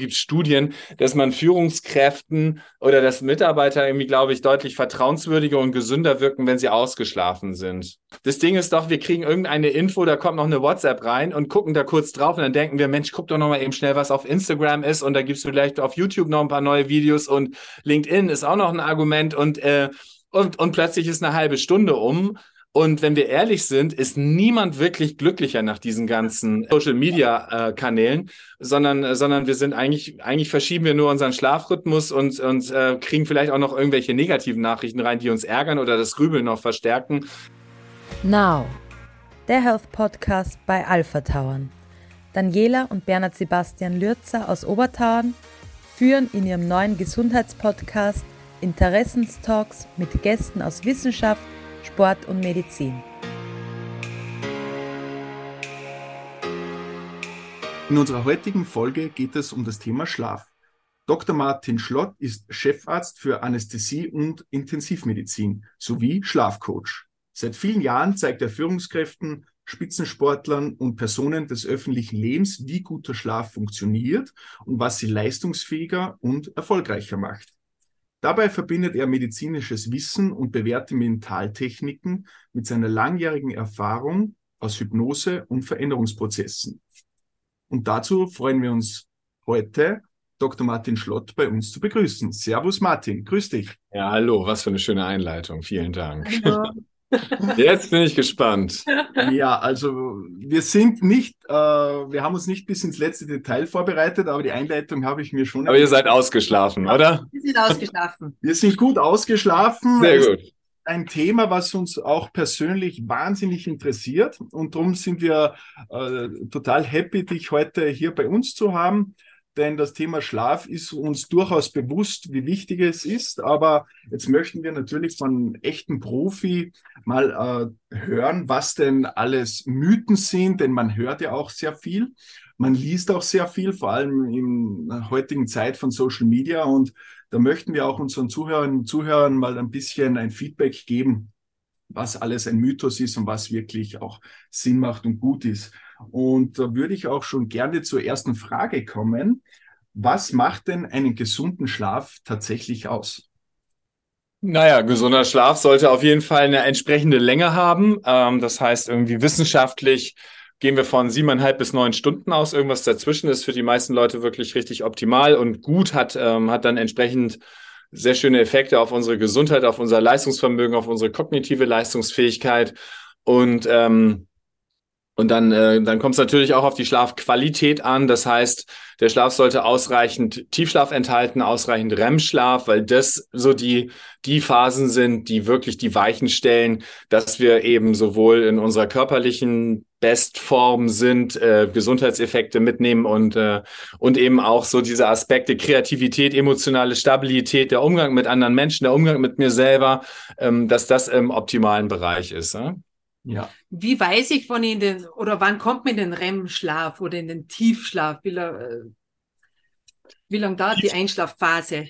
gibt Studien, dass man Führungskräften oder dass Mitarbeiter irgendwie, glaube ich, deutlich vertrauenswürdiger und gesünder wirken, wenn sie ausgeschlafen sind. Das Ding ist doch, wir kriegen irgendeine Info, da kommt noch eine WhatsApp rein und gucken da kurz drauf und dann denken wir, Mensch, guck doch noch mal eben schnell, was auf Instagram ist und da gibst du vielleicht auf YouTube noch ein paar neue Videos und LinkedIn ist auch noch ein Argument und äh, und, und plötzlich ist eine halbe Stunde um und wenn wir ehrlich sind, ist niemand wirklich glücklicher nach diesen ganzen Social Media äh, Kanälen, sondern, sondern wir sind eigentlich, eigentlich verschieben wir nur unseren Schlafrhythmus und, und äh, kriegen vielleicht auch noch irgendwelche negativen Nachrichten rein, die uns ärgern oder das Grübeln noch verstärken. Now, der Health Podcast bei Alpha Tauern. Daniela und Bernhard Sebastian Lürzer aus Obertauern führen in ihrem neuen Gesundheitspodcast Interessenstalks mit Gästen aus Wissenschaft, Sport und Medizin. In unserer heutigen Folge geht es um das Thema Schlaf. Dr. Martin Schlott ist Chefarzt für Anästhesie und Intensivmedizin sowie Schlafcoach. Seit vielen Jahren zeigt er Führungskräften, Spitzensportlern und Personen des öffentlichen Lebens, wie guter Schlaf funktioniert und was sie leistungsfähiger und erfolgreicher macht. Dabei verbindet er medizinisches Wissen und bewährte Mentaltechniken mit seiner langjährigen Erfahrung aus Hypnose und Veränderungsprozessen. Und dazu freuen wir uns heute, Dr. Martin Schlott bei uns zu begrüßen. Servus Martin, grüß dich. Ja, hallo, was für eine schöne Einleitung. Vielen Dank. Hallo. Jetzt bin ich gespannt. Ja, also wir sind nicht, äh, wir haben uns nicht bis ins letzte Detail vorbereitet, aber die Einleitung habe ich mir schon. Aber ihr seid ausgeschlafen, oder? Wir sind ausgeschlafen. Wir sind gut ausgeschlafen. Sehr gut. Ein Thema, was uns auch persönlich wahnsinnig interessiert und darum sind wir äh, total happy, dich heute hier bei uns zu haben denn das Thema Schlaf ist uns durchaus bewusst, wie wichtig es ist. Aber jetzt möchten wir natürlich von echten Profi mal äh, hören, was denn alles Mythen sind, denn man hört ja auch sehr viel. Man liest auch sehr viel, vor allem in der heutigen Zeit von Social Media. Und da möchten wir auch unseren Zuhörern und Zuhörern mal ein bisschen ein Feedback geben, was alles ein Mythos ist und was wirklich auch Sinn macht und gut ist. Und da würde ich auch schon gerne zur ersten Frage kommen. Was macht denn einen gesunden Schlaf tatsächlich aus? Naja, gesunder Schlaf sollte auf jeden Fall eine entsprechende Länge haben. Ähm, das heißt, irgendwie wissenschaftlich gehen wir von siebeneinhalb bis neun Stunden aus. Irgendwas dazwischen ist für die meisten Leute wirklich richtig optimal und gut, hat, ähm, hat dann entsprechend sehr schöne Effekte auf unsere Gesundheit, auf unser Leistungsvermögen, auf unsere kognitive Leistungsfähigkeit. Und ähm, und dann, äh, dann kommt es natürlich auch auf die Schlafqualität an. Das heißt, der Schlaf sollte ausreichend Tiefschlaf enthalten, ausreichend REM-Schlaf, weil das so die, die Phasen sind, die wirklich die Weichen stellen, dass wir eben sowohl in unserer körperlichen Bestform sind, äh, Gesundheitseffekte mitnehmen und, äh, und eben auch so diese Aspekte Kreativität, emotionale Stabilität, der Umgang mit anderen Menschen, der Umgang mit mir selber, ähm, dass das im optimalen Bereich ist. Äh? Ja. Wie weiß ich, wann ich in den, oder wann kommt man in den REM-Schlaf oder in den Tiefschlaf? Wie, äh, wie lange dauert die Einschlafphase?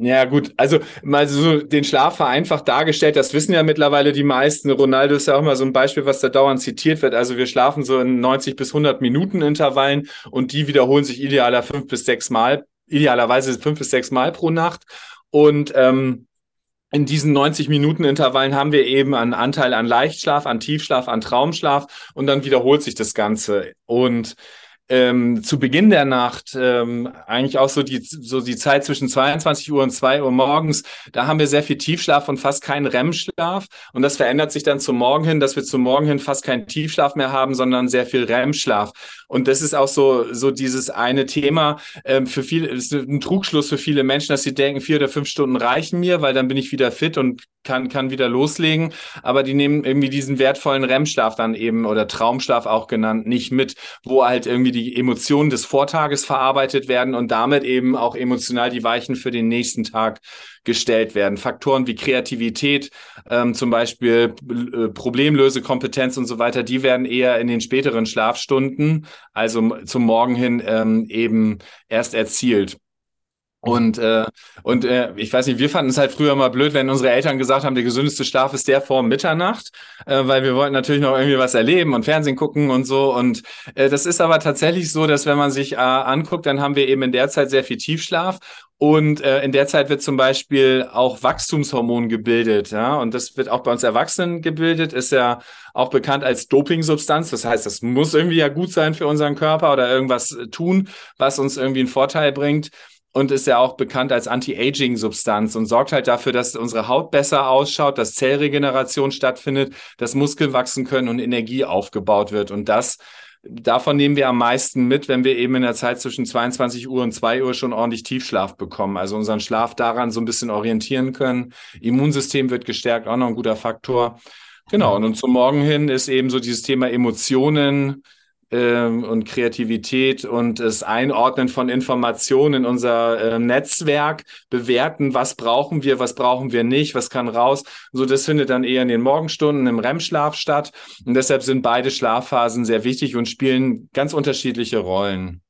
Ja, gut. Also mal so den Schlaf vereinfacht dargestellt, das wissen ja mittlerweile die meisten. Ronaldo ist ja auch mal so ein Beispiel, was da dauernd zitiert wird. Also wir schlafen so in 90 bis 100 Minuten Intervallen und die wiederholen sich idealer fünf bis sechs Mal, idealerweise fünf bis sechs Mal pro Nacht. Und ähm, in diesen 90 Minuten Intervallen haben wir eben einen Anteil an Leichtschlaf, an Tiefschlaf, an Traumschlaf und dann wiederholt sich das Ganze. Und ähm, zu Beginn der Nacht, ähm, eigentlich auch so die, so die Zeit zwischen 22 Uhr und 2 Uhr morgens, da haben wir sehr viel Tiefschlaf und fast keinen REM-Schlaf. Und das verändert sich dann zum Morgen hin, dass wir zum Morgen hin fast keinen Tiefschlaf mehr haben, sondern sehr viel REM-Schlaf. Und das ist auch so, so dieses eine Thema ähm, für viele, ist ein Trugschluss für viele Menschen, dass sie denken, vier oder fünf Stunden reichen mir, weil dann bin ich wieder fit und kann, kann wieder loslegen. Aber die nehmen irgendwie diesen wertvollen REM-Schlaf dann eben oder Traumschlaf auch genannt nicht mit, wo halt irgendwie die Emotionen des Vortages verarbeitet werden und damit eben auch emotional die Weichen für den nächsten Tag gestellt werden. Faktoren wie Kreativität, ähm, zum Beispiel äh, Problemlösekompetenz und so weiter, die werden eher in den späteren Schlafstunden, also zum Morgen hin, ähm, eben erst erzielt. Und, äh, und äh, ich weiß nicht, wir fanden es halt früher mal blöd, wenn unsere Eltern gesagt haben, der gesündeste Schlaf ist der vor Mitternacht, äh, weil wir wollten natürlich noch irgendwie was erleben und Fernsehen gucken und so. Und äh, das ist aber tatsächlich so, dass wenn man sich äh, anguckt, dann haben wir eben in der Zeit sehr viel Tiefschlaf und äh, in der Zeit wird zum Beispiel auch Wachstumshormon gebildet, ja, und das wird auch bei uns Erwachsenen gebildet, ist ja auch bekannt als Dopingsubstanz. Das heißt, das muss irgendwie ja gut sein für unseren Körper oder irgendwas tun, was uns irgendwie einen Vorteil bringt und ist ja auch bekannt als Anti-Aging-Substanz und sorgt halt dafür, dass unsere Haut besser ausschaut, dass Zellregeneration stattfindet, dass Muskeln wachsen können und Energie aufgebaut wird. Und das davon nehmen wir am meisten mit, wenn wir eben in der Zeit zwischen 22 Uhr und 2 Uhr schon ordentlich Tiefschlaf bekommen. Also unseren Schlaf daran so ein bisschen orientieren können. Immunsystem wird gestärkt, auch noch ein guter Faktor. Genau, und zum Morgen hin ist eben so dieses Thema Emotionen, ähm, und Kreativität und das Einordnen von Informationen in unser äh, Netzwerk, bewerten, was brauchen wir, was brauchen wir nicht, was kann raus. So, das findet dann eher in den Morgenstunden im REM-Schlaf statt. Und deshalb sind beide Schlafphasen sehr wichtig und spielen ganz unterschiedliche Rollen.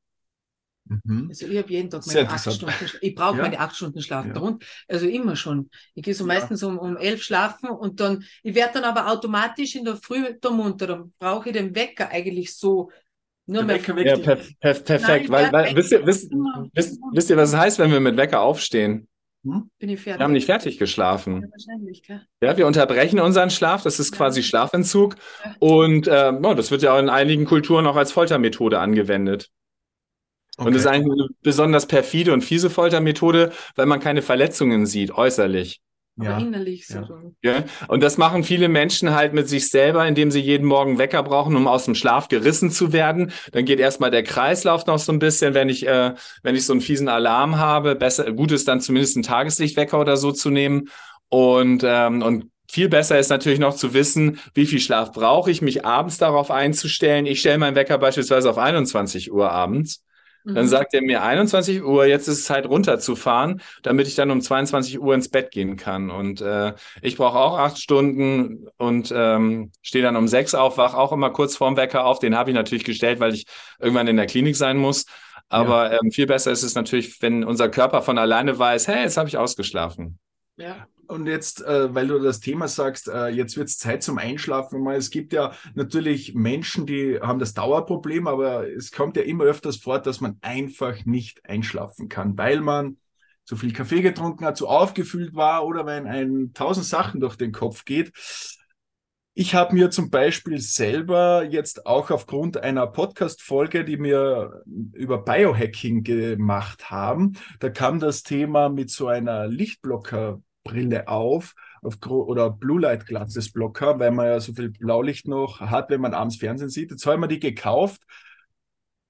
Mhm. Also ich habe jeden Tag meine acht Stunden Ich brauche ja? meine acht Stunden Schlaf. Ja. Darunter, also immer schon. Ich gehe so ja. meistens um, um elf schlafen und dann, ich werde dann aber automatisch in der Früh da munter. Dann brauche ich den Wecker eigentlich so. Nur mehr ja, perf perf perfekt. Nein, weil, weil wisst, ihr, wisst, wisst, wisst ihr, was es heißt, wenn wir mit Wecker aufstehen? Hm? Bin ich fertig? Wir haben nicht fertig geschlafen. Ja, wahrscheinlich, gell? Ja, wir unterbrechen unseren Schlaf, das ist quasi Schlafentzug. Und äh, oh, das wird ja in einigen Kulturen auch als Foltermethode angewendet. Okay. Und das ist eigentlich eine besonders perfide und fiese Foltermethode, weil man keine Verletzungen sieht, äußerlich. Ja. Aber innerlich so. Ja. ja. Und das machen viele Menschen halt mit sich selber, indem sie jeden Morgen Wecker brauchen, um aus dem Schlaf gerissen zu werden. Dann geht erstmal der Kreislauf noch so ein bisschen, wenn ich, äh, wenn ich so einen fiesen Alarm habe. Besser, gut ist dann zumindest einen Tageslichtwecker oder so zu nehmen. Und, ähm, und viel besser ist natürlich noch zu wissen, wie viel Schlaf brauche ich, mich abends darauf einzustellen. Ich stelle meinen Wecker beispielsweise auf 21 Uhr abends. Dann mhm. sagt er mir 21 Uhr, jetzt ist es Zeit runterzufahren, damit ich dann um 22 Uhr ins Bett gehen kann. Und äh, ich brauche auch acht Stunden und ähm, stehe dann um sechs auf, wach auch immer kurz vorm Wecker auf. Den habe ich natürlich gestellt, weil ich irgendwann in der Klinik sein muss. Aber ja. ähm, viel besser ist es natürlich, wenn unser Körper von alleine weiß, hey, jetzt habe ich ausgeschlafen. Ja. Und jetzt, äh, weil du das Thema sagst, äh, jetzt wird es Zeit zum Einschlafen. Es gibt ja natürlich Menschen, die haben das Dauerproblem, aber es kommt ja immer öfters vor, dass man einfach nicht einschlafen kann, weil man zu viel Kaffee getrunken hat, zu aufgefüllt war oder wenn ein tausend Sachen durch den Kopf geht. Ich habe mir zum Beispiel selber jetzt auch aufgrund einer Podcast-Folge, die wir über Biohacking gemacht haben, da kam das Thema mit so einer Lichtblocker Brille auf, auf oder Blue Light Glasses Blocker, weil man ja so viel Blaulicht noch hat, wenn man abends Fernsehen sieht. Jetzt haben wir die gekauft.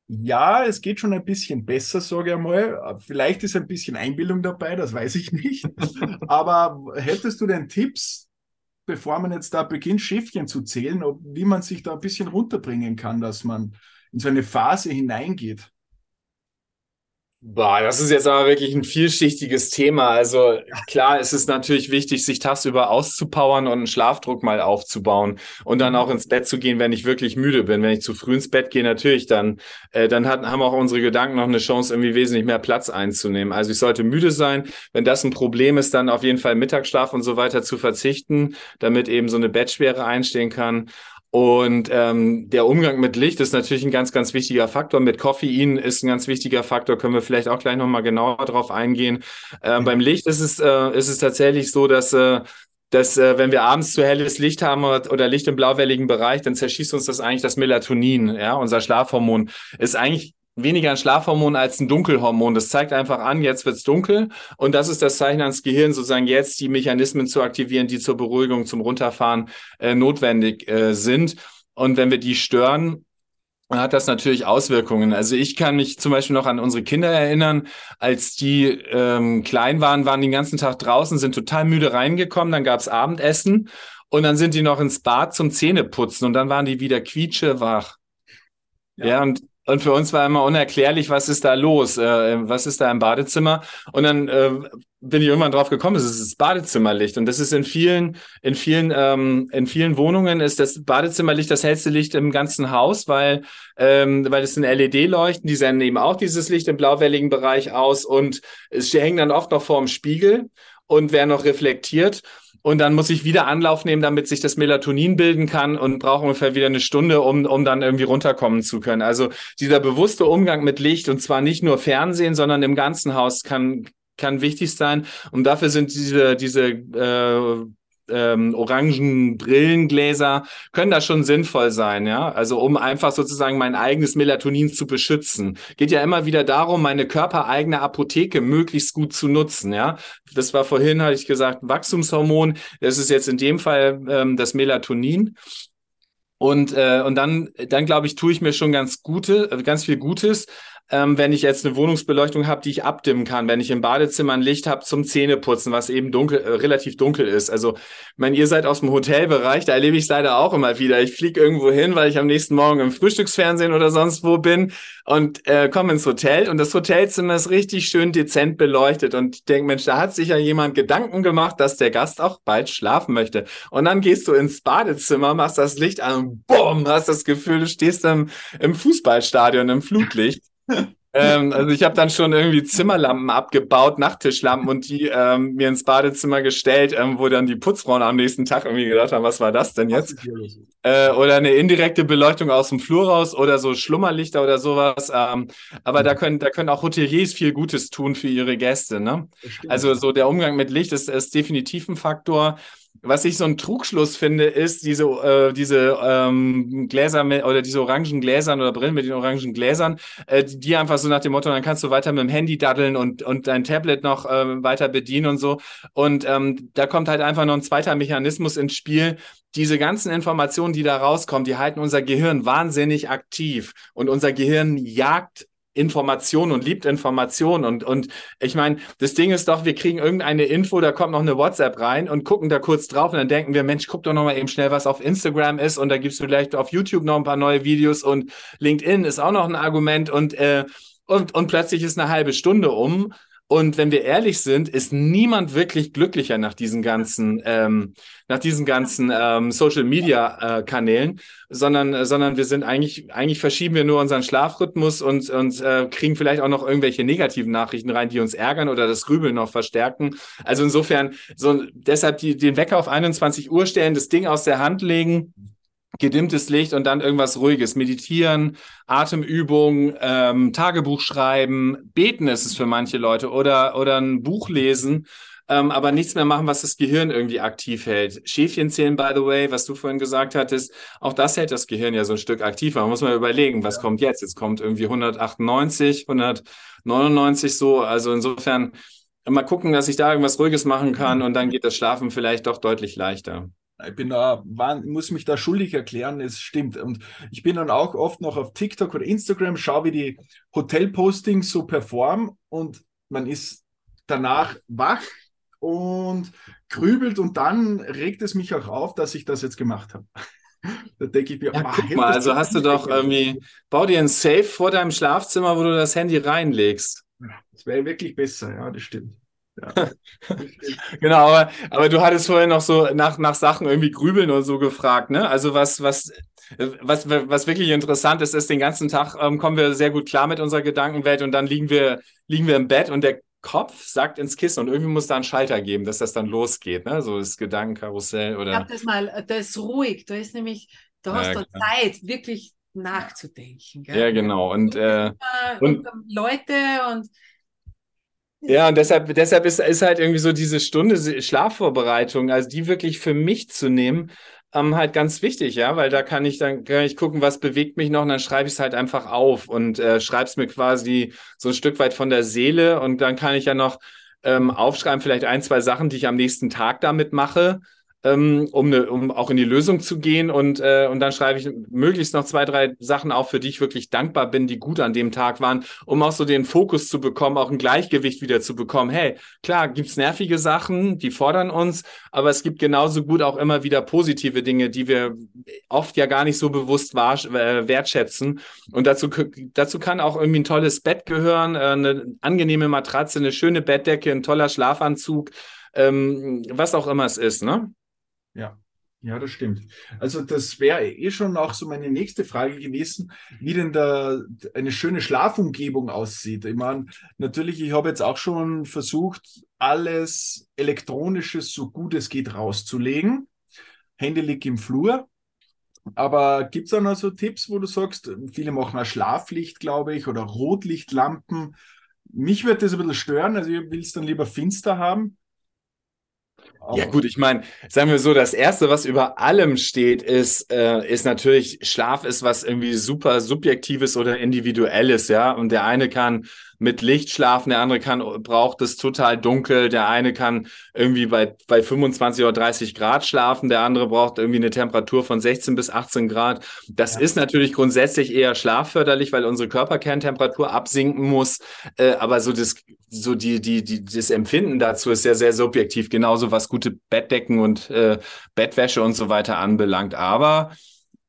Ja, es geht schon ein bisschen besser, sage ich einmal. Vielleicht ist ein bisschen Einbildung dabei, das weiß ich nicht. Aber hättest du denn Tipps, bevor man jetzt da beginnt, Schiffchen zu zählen, ob, wie man sich da ein bisschen runterbringen kann, dass man in so eine Phase hineingeht? Boah, das ist jetzt aber wirklich ein vielschichtiges Thema. Also klar, es ist natürlich wichtig, sich tagsüber auszupowern und einen Schlafdruck mal aufzubauen und dann auch ins Bett zu gehen, wenn ich wirklich müde bin. Wenn ich zu früh ins Bett gehe, natürlich, dann, äh, dann hat, haben auch unsere Gedanken noch eine Chance, irgendwie wesentlich mehr Platz einzunehmen. Also ich sollte müde sein. Wenn das ein Problem ist, dann auf jeden Fall Mittagsschlaf und so weiter zu verzichten, damit eben so eine Bettschwere einstehen kann. Und ähm, der Umgang mit Licht ist natürlich ein ganz, ganz wichtiger Faktor. Mit Koffein ist ein ganz wichtiger Faktor. Können wir vielleicht auch gleich nochmal genauer drauf eingehen. Ähm, beim Licht ist es, äh, ist es tatsächlich so, dass äh, dass äh, wenn wir abends zu helles Licht haben oder Licht im blauwelligen Bereich, dann zerschießt uns das eigentlich das Melatonin, ja, unser Schlafhormon. Ist eigentlich weniger ein Schlafhormon als ein Dunkelhormon. Das zeigt einfach an, jetzt wird's dunkel und das ist das Zeichen ans Gehirn, sozusagen jetzt die Mechanismen zu aktivieren, die zur Beruhigung, zum Runterfahren äh, notwendig äh, sind. Und wenn wir die stören, hat das natürlich Auswirkungen. Also ich kann mich zum Beispiel noch an unsere Kinder erinnern, als die ähm, klein waren, waren den ganzen Tag draußen, sind total müde reingekommen, dann gab's Abendessen und dann sind die noch ins Bad zum Zähneputzen und dann waren die wieder quietschewach. Ja, ja und Und für uns war immer unerklärlich, was ist da los? Äh, was ist da im Badezimmer? Und dann äh, bin ich irgendwann drauf gekommen, es ist das Badezimmerlicht. Und das ist in vielen, in vielen, ähm, in vielen Wohnungen ist das Badezimmerlicht das hellste Licht im ganzen Haus, weil, ähm, weil es sind LED-Leuchten, die senden eben auch dieses Licht im blauwelligen Bereich aus und es hängen dann oft noch vorm Spiegel und werden noch reflektiert. Und dann muss ich wieder Anlauf nehmen, damit sich das Melatonin bilden kann und brauche ungefähr wieder eine Stunde, um, um dann irgendwie runterkommen zu können. Also dieser bewusste Umgang mit Licht und zwar nicht nur Fernsehen, sondern im ganzen Haus kann, kann wichtig sein. Und dafür sind diese, diese äh, ähm, orangen Brillengläser können da schon sinnvoll sein, ja. Also um einfach sozusagen mein eigenes Melatonin zu beschützen. Geht ja immer wieder darum, meine körpereigene Apotheke möglichst gut zu nutzen, ja. Das war vorhin, hatte ich gesagt, Wachstumshormon. Das ist jetzt in dem Fall ähm, das Melatonin. Und, äh, und dann, dann glaube ich, tue ich mir schon ganz gute, ganz viel Gutes, ähm, wenn ich jetzt eine Wohnungsbeleuchtung habe, die ich abdimmen kann, wenn ich im Badezimmer ein Licht habe zum Zähneputzen, was eben dunkel, äh, relativ dunkel ist. Also, ich meine, ihr seid aus dem Hotelbereich, da erlebe ich es leider auch immer wieder. Ich fliege irgendwo hin, weil ich am nächsten Morgen im Frühstücksfernsehen oder sonst wo bin und äh, komme ins Hotel und das Hotelzimmer ist richtig schön dezent beleuchtet und ich denke, Mensch, da hat sich ja jemand Gedanken gemacht, dass der Gast auch bald schlafen möchte. Und dann gehst du ins Badezimmer, machst das Licht an und bumm, hast das Gefühl, du stehst im, im Fußballstadion, im Flutlicht ähm, also ich habe dann schon irgendwie Zimmerlampen abgebaut, Nachttischlampen und die ähm, mir ins Badezimmer gestellt, ähm, wo dann die Putzfrauen am nächsten Tag irgendwie gedacht haben, was war das denn jetzt? Äh, oder eine indirekte Beleuchtung aus dem Flur raus oder so Schlummerlichter oder sowas. Ähm, aber da können, da können auch Hoteliers viel Gutes tun für ihre Gäste. Ne? Also so der Umgang mit Licht ist, ist definitiv ein Faktor was ich so ein Trugschluss finde, ist diese, äh, diese ähm, Gläser mit, oder diese orangen Gläsern oder Brillen mit den orangen Gläsern, äh, die einfach so nach dem Motto, dann kannst du weiter mit dem Handy daddeln und, und dein Tablet noch äh, weiter bedienen und so. Und ähm, da kommt halt einfach noch ein zweiter Mechanismus ins Spiel. Diese ganzen Informationen, die da rauskommen, die halten unser Gehirn wahnsinnig aktiv. Und unser Gehirn jagt Information und liebt Information. Und, und ich meine, das Ding ist doch, wir kriegen irgendeine Info, da kommt noch eine WhatsApp rein und gucken da kurz drauf und dann denken wir, Mensch, guck doch noch mal eben schnell, was auf Instagram ist. Und da gibt's vielleicht auf YouTube noch ein paar neue Videos und LinkedIn ist auch noch ein Argument. Und, äh, und, und plötzlich ist eine halbe Stunde um und wenn wir ehrlich sind, ist niemand wirklich glücklicher nach diesen ganzen, ähm, nach diesen ganzen ähm, Social Media äh, Kanälen, sondern, sondern wir sind eigentlich, eigentlich verschieben wir nur unseren Schlafrhythmus und, und äh, kriegen vielleicht auch noch irgendwelche negativen Nachrichten rein, die uns ärgern oder das Grübeln noch verstärken. Also insofern, so deshalb die, den Wecker auf 21 Uhr stellen, das Ding aus der Hand legen gedimmtes Licht und dann irgendwas Ruhiges. Meditieren, Atemübungen, ähm, Tagebuch schreiben, beten ist es für manche Leute oder, oder ein Buch lesen, ähm, aber nichts mehr machen, was das Gehirn irgendwie aktiv hält. Schäfchen zählen, by the way, was du vorhin gesagt hattest, auch das hält das Gehirn ja so ein Stück aktiver. Man muss mal überlegen, was ja. kommt jetzt? Jetzt kommt irgendwie 198, 199 so. Also insofern mal gucken, dass ich da irgendwas Ruhiges machen kann und dann geht das Schlafen vielleicht doch deutlich leichter. Ich bin da, muss mich da schuldig erklären, es stimmt. Und ich bin dann auch oft noch auf TikTok oder Instagram, schaue, wie die Hotelpostings so performen und man ist danach wach und grübelt und dann regt es mich auch auf, dass ich das jetzt gemacht habe. Da denke ich mir, ja, guck mal, also hast du doch irgendwie, bau dir ein Safe vor deinem Schlafzimmer, wo du das Handy reinlegst. Das wäre wirklich besser, ja, das stimmt. genau, aber, aber du hattest vorhin noch so nach, nach Sachen irgendwie grübeln und so gefragt, ne? Also was, was, was, was wirklich interessant ist, ist, den ganzen Tag ähm, kommen wir sehr gut klar mit unserer Gedankenwelt und dann liegen wir, liegen wir im Bett und der Kopf sagt ins Kissen und irgendwie muss da einen Schalter geben, dass das dann losgeht, ne? So das Gedankenkarussell oder. Ich hab das mal, das ist ruhig, da ist nämlich, da hast ja, du Zeit, wirklich nachzudenken. Gell? Ja, genau. Und, äh, und, und Leute und ja, und deshalb, deshalb ist, ist halt irgendwie so diese Stunde Schlafvorbereitung, also die wirklich für mich zu nehmen, ähm, halt ganz wichtig, ja, weil da kann ich dann kann ich gucken, was bewegt mich noch und dann schreibe ich es halt einfach auf und äh, schreibe es mir quasi so ein Stück weit von der Seele und dann kann ich ja noch ähm, aufschreiben, vielleicht ein, zwei Sachen, die ich am nächsten Tag damit mache ähm, um, ne, um auch in die Lösung zu gehen. Und, äh, und dann schreibe ich möglichst noch zwei, drei Sachen auf, für die ich wirklich dankbar bin, die gut an dem Tag waren, um auch so den Fokus zu bekommen, auch ein Gleichgewicht wieder zu bekommen. Hey, klar, gibt's nervige Sachen, die fordern uns, aber es gibt genauso gut auch immer wieder positive Dinge, die wir oft ja gar nicht so bewusst äh, wertschätzen. Und dazu, dazu kann auch irgendwie ein tolles Bett gehören, äh, eine angenehme Matratze, eine schöne Bettdecke, ein toller Schlafanzug, ähm, was auch immer es ist, ne? Ja, ja, das stimmt. Also das wäre eh schon auch so meine nächste Frage gewesen, wie denn da eine schöne Schlafumgebung aussieht. Ich meine, natürlich, ich habe jetzt auch schon versucht, alles Elektronisches so gut es geht rauszulegen. Handy liegt im Flur. Aber gibt es auch noch so Tipps, wo du sagst, viele machen auch Schlaflicht, glaube ich, oder Rotlichtlampen. Mich würde das ein bisschen stören, also ich will es dann lieber finster haben. Ja gut, ich meine, sagen wir so, das Erste, was über allem steht, ist, äh, ist natürlich, Schlaf ist was irgendwie super Subjektives oder Individuelles, ja. Und der eine kann mit Licht schlafen, der andere kann, braucht es total dunkel, der eine kann irgendwie bei, bei 25 oder 30 Grad schlafen, der andere braucht irgendwie eine Temperatur von 16 bis 18 Grad. Das ja. ist natürlich grundsätzlich eher schlafförderlich, weil unsere Körperkerntemperatur absinken muss. Äh, aber so das, so die, die, die, das Empfinden dazu ist sehr, sehr subjektiv, genauso was gute Bettdecken und äh, Bettwäsche und so weiter anbelangt. Aber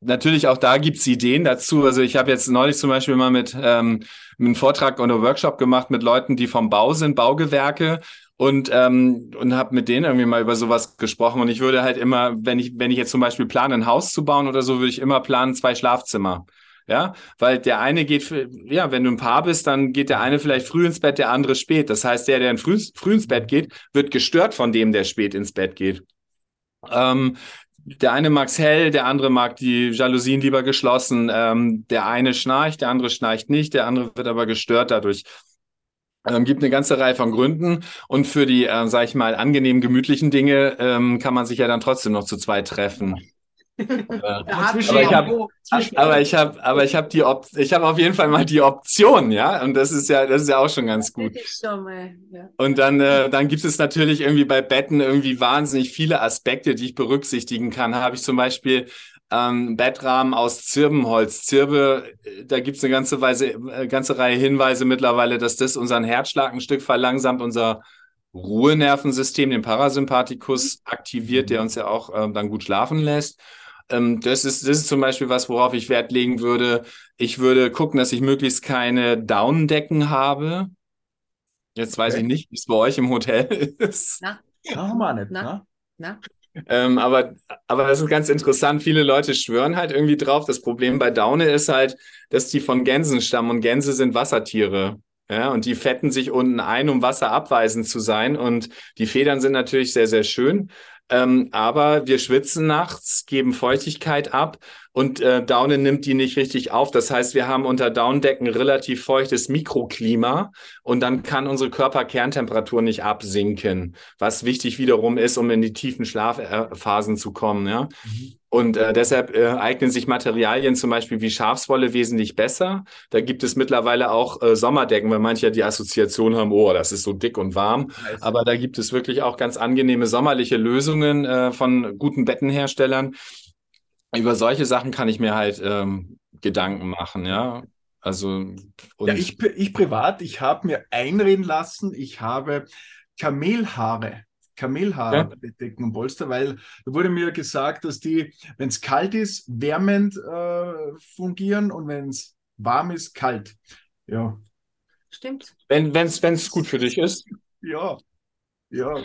natürlich auch da gibt's Ideen dazu. Also ich habe jetzt neulich zum Beispiel mal mit ähm, einen Vortrag oder Workshop gemacht mit Leuten, die vom Bau sind, Baugewerke und ähm, und habe mit denen irgendwie mal über sowas gesprochen und ich würde halt immer, wenn ich wenn ich jetzt zum Beispiel plane, ein Haus zu bauen oder so, würde ich immer planen zwei Schlafzimmer. Ja, weil der eine geht, für, ja, wenn du ein Paar bist, dann geht der eine vielleicht früh ins Bett, der andere spät. Das heißt, der, der früh, früh ins Bett geht, wird gestört von dem, der spät ins Bett geht. Ähm, der eine mag's hell, der andere mag die Jalousien lieber geschlossen. Ähm, der eine schnarcht, der andere schnarcht nicht, der andere wird aber gestört dadurch. Ähm, gibt eine ganze Reihe von Gründen und für die, äh, sag ich mal, angenehm gemütlichen Dinge ähm, kann man sich ja dann trotzdem noch zu zweit treffen aber ich habe aber ich habe aber ich habe die Op ich habe auf jeden Fall mal die Option, ja, und das ist ja das ist ja auch schon ganz gut. Und dann äh, dann gibt es natürlich irgendwie bei Betten irgendwie wahnsinnig viele Aspekte, die ich berücksichtigen kann. Habe ich zum Beispiel ähm, Bettrahmen aus Zirbenholz. Zirbe, äh, da gibt es eine ganze, Weise, äh, ganze Reihe Hinweise mittlerweile, dass das unseren Herzschlag ein Stück verlangsamt, unser Ruhenervensystem, den Parasympathikus aktiviert, der uns ja auch äh, dann gut schlafen lässt. Ähm, das, ist, das ist zum Beispiel was, worauf ich Wert legen würde. Ich würde gucken, dass ich möglichst keine Daunendecken habe. Jetzt weiß okay. ich nicht, wie es bei euch im Hotel ist. Na, Schauen wir nicht, na? na? Ähm, aber, aber das ist ganz interessant. Viele Leute schwören halt irgendwie drauf. Das Problem bei Daune ist halt, dass die von Gänsen stammen und Gänse sind Wassertiere. Ja, und die fetten sich unten ein, um Wasser abweisend zu sein. Und die Federn sind natürlich sehr, sehr schön. Ähm, aber wir schwitzen nachts, geben Feuchtigkeit ab und äh, Daune nimmt die nicht richtig auf. Das heißt, wir haben unter Daunendecken relativ feuchtes Mikroklima und dann kann unsere Körperkerntemperatur nicht absinken, was wichtig wiederum ist, um in die tiefen Schlafphasen zu kommen. Ja? Mhm. Und äh, deshalb äh, eignen sich Materialien zum Beispiel wie Schafswolle wesentlich besser. Da gibt es mittlerweile auch äh, Sommerdecken, weil manche ja die Assoziation haben, oh, das ist so dick und warm. Nice. Aber da gibt es wirklich auch ganz angenehme sommerliche Lösungen äh, von guten Bettenherstellern. Über solche Sachen kann ich mir halt ähm, Gedanken machen, ja. Also ja, ich, ich privat, ich habe mir einreden lassen, ich habe Kamelhaare Kamelhaar bedecken und Polster, weil da wurde mir gesagt, dass die, wenn es kalt ist, wärmend äh, fungieren und wenn es warm ist, kalt. Ja. Stimmt. Wenn es gut für dich ist. Ja. Ja.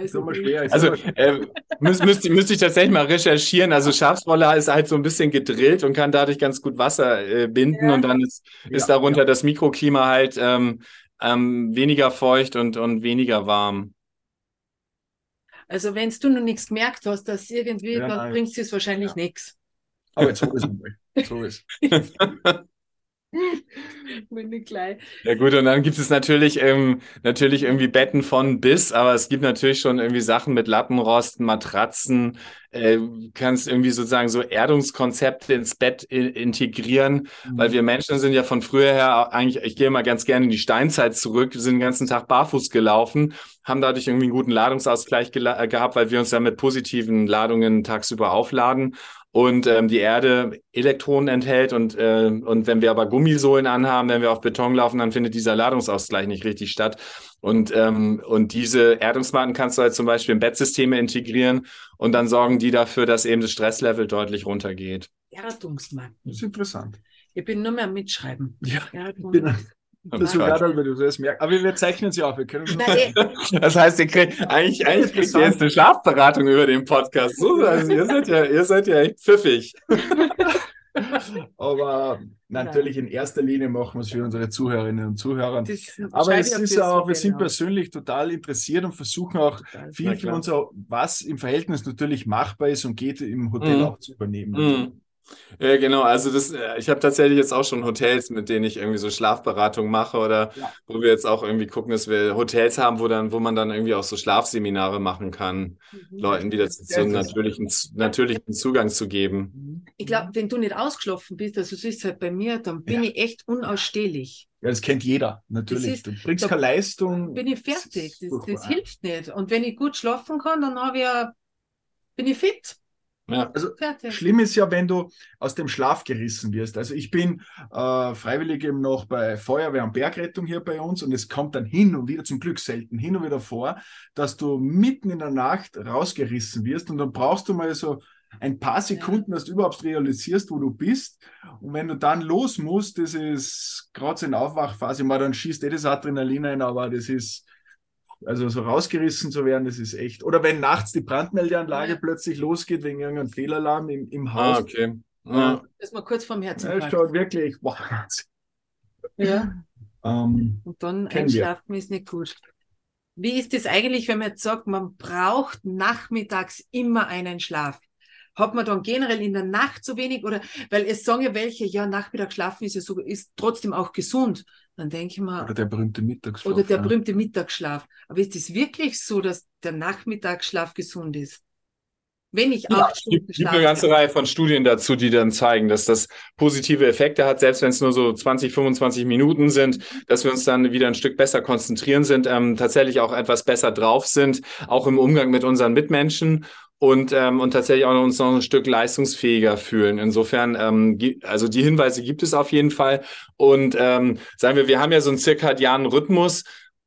Ist immer schwer. Ist also äh, müsste müsst, müsst ich tatsächlich mal recherchieren. Also Schafswolle ist halt so ein bisschen gedrillt und kann dadurch ganz gut Wasser äh, binden ja. und dann ist, ist ja, darunter ja. das Mikroklima halt ähm, ähm, weniger feucht und, und weniger warm. Also wenn du noch nichts gemerkt hast, dass irgendwie, ja, dann bringt es wahrscheinlich ja. nichts. Aber jetzt so ist es. So ist Ja gut, und dann gibt es natürlich, ähm, natürlich irgendwie Betten von bis, aber es gibt natürlich schon irgendwie Sachen mit Lattenrost, Matratzen, äh, kannst irgendwie sozusagen so Erdungskonzepte ins Bett integrieren, mhm. weil wir Menschen sind ja von früher her eigentlich, ich gehe mal ganz gerne in die Steinzeit zurück, sind den ganzen Tag barfuß gelaufen, haben dadurch irgendwie einen guten Ladungsausgleich gehabt, weil wir uns ja mit positiven Ladungen tagsüber aufladen und ähm, die Erde Elektronen enthält und, äh, und wenn wir aber Gummisohlen anhaben, wenn wir auf Beton laufen, dann findet dieser Ladungsausgleich nicht richtig statt. Und, ähm, und diese Erdungsmatten kannst du halt zum Beispiel in Bettsysteme integrieren und dann sorgen die dafür, dass eben das Stresslevel deutlich runtergeht. Erdungsmatten. Das ist interessant. Ich bin nur mehr am Mitschreiben. Ja, ich bin, das sogar dann, wenn du das merkst. Aber wir zeichnen sie auf. Wir können Nein, das heißt, ihr kriegt, eigentlich, eigentlich kriegt ihr jetzt eine Schlafberatung über den Podcast. So, also ihr, seid ja, ihr seid ja echt pfiffig. Aber natürlich in erster Linie machen wir es für unsere Zuhörerinnen und Zuhörer. Aber es ist auch, wir sind persönlich total interessiert und versuchen auch viel für uns, was im Verhältnis natürlich machbar ist und geht im Hotel mhm. auch zu übernehmen. Mhm. Ja, genau. Also das, äh, ich habe tatsächlich jetzt auch schon Hotels, mit denen ich irgendwie so Schlafberatung mache oder ja. wo wir jetzt auch irgendwie gucken, dass wir Hotels haben, wo dann, wo man dann irgendwie auch so Schlafseminare machen kann, mhm. Leuten wieder so einen natürlichen, natürlichen Zugang zu geben. Ich glaube, wenn du nicht ausgeschlafen bist, also ist es halt bei mir, dann bin ja. ich echt unausstehlich. Ja, das kennt jeder, natürlich. Ist, du bringst keine Leistung. Bin ich fertig. Das, das, hilft nicht. Und wenn ich gut schlafen kann, dann habe ich ja, bin ich fit. Ja. Also Fertig. schlimm ist ja, wenn du aus dem Schlaf gerissen wirst. Also ich bin äh, freiwillig eben noch bei Feuerwehr und Bergrettung hier bei uns und es kommt dann hin und wieder zum Glück selten hin und wieder vor, dass du mitten in der Nacht rausgerissen wirst und dann brauchst du mal so ein paar Sekunden, ja. dass du überhaupt realisierst, wo du bist. Und wenn du dann los musst, das ist gerade so in Aufwachphase, mal dann schießt eh das Adrenalin ein, aber das ist also so rausgerissen zu werden, das ist echt. Oder wenn nachts die Brandmeldeanlage ja. plötzlich losgeht wegen irgendeinem Fehlalarm im, im ah, Haus. Ah, okay. Ja. Das mal kurz vom Herzen. Ja, schaut wirklich, wow. Ja. Ähm, Und dann einschlafen wir. ist nicht gut. Wie ist es eigentlich, wenn man jetzt sagt, man braucht nachmittags immer einen Schlaf? Hat man dann generell in der Nacht so wenig oder, weil es sagen ja welche, ja, Nachmittag schlafen ist ja so, ist trotzdem auch gesund. Dann denke ich mal. Oder der berühmte Mittagsschlaf. Oder der ja. berühmte Mittagsschlaf. Aber ist es wirklich so, dass der Nachmittagsschlaf gesund ist? Wenn ich ja, acht Stunden schlafe. Es gibt eine ganze Reihe von Studien dazu, die dann zeigen, dass das positive Effekte hat, selbst wenn es nur so 20, 25 Minuten sind, dass wir uns dann wieder ein Stück besser konzentrieren sind, ähm, tatsächlich auch etwas besser drauf sind, auch im Umgang mit unseren Mitmenschen und, ähm, und tatsächlich auch uns noch ein Stück leistungsfähiger fühlen. Insofern, ähm, also die Hinweise gibt es auf jeden Fall. Und ähm, sagen wir, wir haben ja so einen zirkadianen Rhythmus.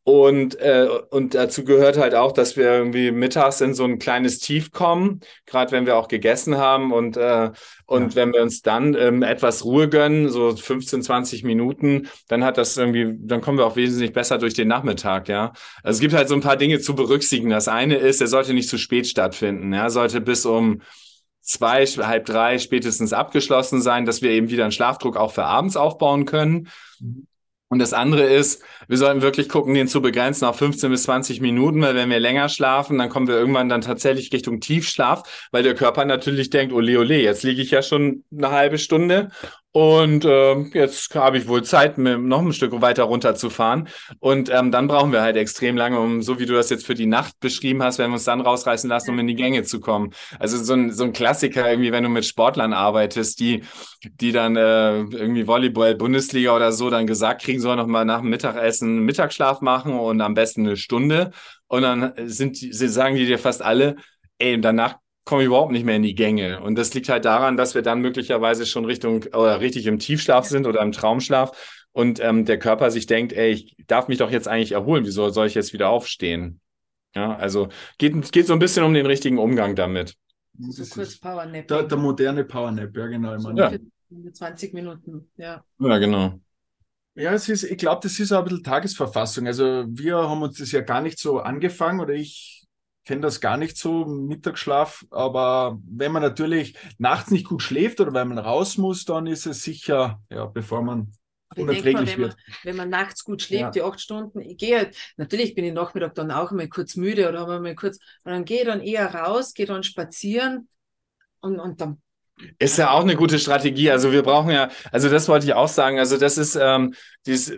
Und, äh, und dazu gehört halt auch, dass wir irgendwie mittags in so ein kleines Tief kommen, gerade wenn wir auch gegessen haben und, äh, und ja. wenn wir uns dann ähm, etwas Ruhe gönnen, so 15, 20 Minuten, dann hat das irgendwie, dann kommen wir auch wesentlich besser durch den Nachmittag, ja. Also es gibt halt so ein paar Dinge zu berücksichtigen. Das eine ist, er sollte nicht zu spät stattfinden, ja, sollte bis um zwei, halb drei spätestens abgeschlossen sein, dass wir eben wieder einen Schlafdruck auch für abends aufbauen können. Mhm. Und das andere ist, wir sollten wirklich gucken, den zu begrenzen auf 15 bis 20 Minuten, weil wenn wir länger schlafen, dann kommen wir irgendwann dann tatsächlich Richtung Tiefschlaf, weil der Körper natürlich denkt, ole, ole, jetzt liege ich ja schon eine halbe Stunde und äh, jetzt habe ich wohl Zeit, noch ein Stück weiter runterzufahren. Und ähm, dann brauchen wir halt extrem lange, um, so wie du das jetzt für die Nacht beschrieben hast, wenn wir uns dann rausreißen lassen, um in die Gänge zu kommen. Also so ein, so ein Klassiker, irgendwie, wenn du mit Sportlern arbeitest, die, die dann äh, irgendwie Volleyball, Bundesliga oder so dann gesagt kriegen, sollen noch mal nach dem Mittagessen Mittagsschlaf machen und am besten eine Stunde. Und dann sind, sagen die dir fast alle, ey, danach komme ich überhaupt nicht mehr in die Gänge. Und das liegt halt daran, dass wir dann möglicherweise schon Richtung oder richtig im Tiefschlaf sind oder im Traumschlaf und ähm, der Körper sich denkt, ey, ich darf mich doch jetzt eigentlich erholen, wieso soll ich jetzt wieder aufstehen? Ja, also geht, geht so ein bisschen um den richtigen Umgang damit. So kurz Powernap. Der, der, moderne Powernap, ja genau. Ich meine, ja. 20 Minuten, ja. Ja, genau. Ja, es ist, ich glaube, das ist auch ein bisschen Tagesverfassung. Also wir haben uns das ja gar nicht so angefangen oder ich kenne das gar nicht so, Mittagsschlaf, aber wenn man natürlich nachts nicht gut schläft oder wenn man raus muss, dann ist es sicher, ja, bevor man unerträglich wird. Man, wenn man nachts gut schläft, ja. die acht Stunden, ich gehe halt, natürlich bin ich Nachmittag dann auch mal kurz müde oder habe mal kurz, und dann gehe ich dann eher raus, gehe dann spazieren und, und dann Ist ja auch eine gute Strategie. Also wir brauchen ja, also das wollte ich auch sagen. Also das ist ähm, dieses,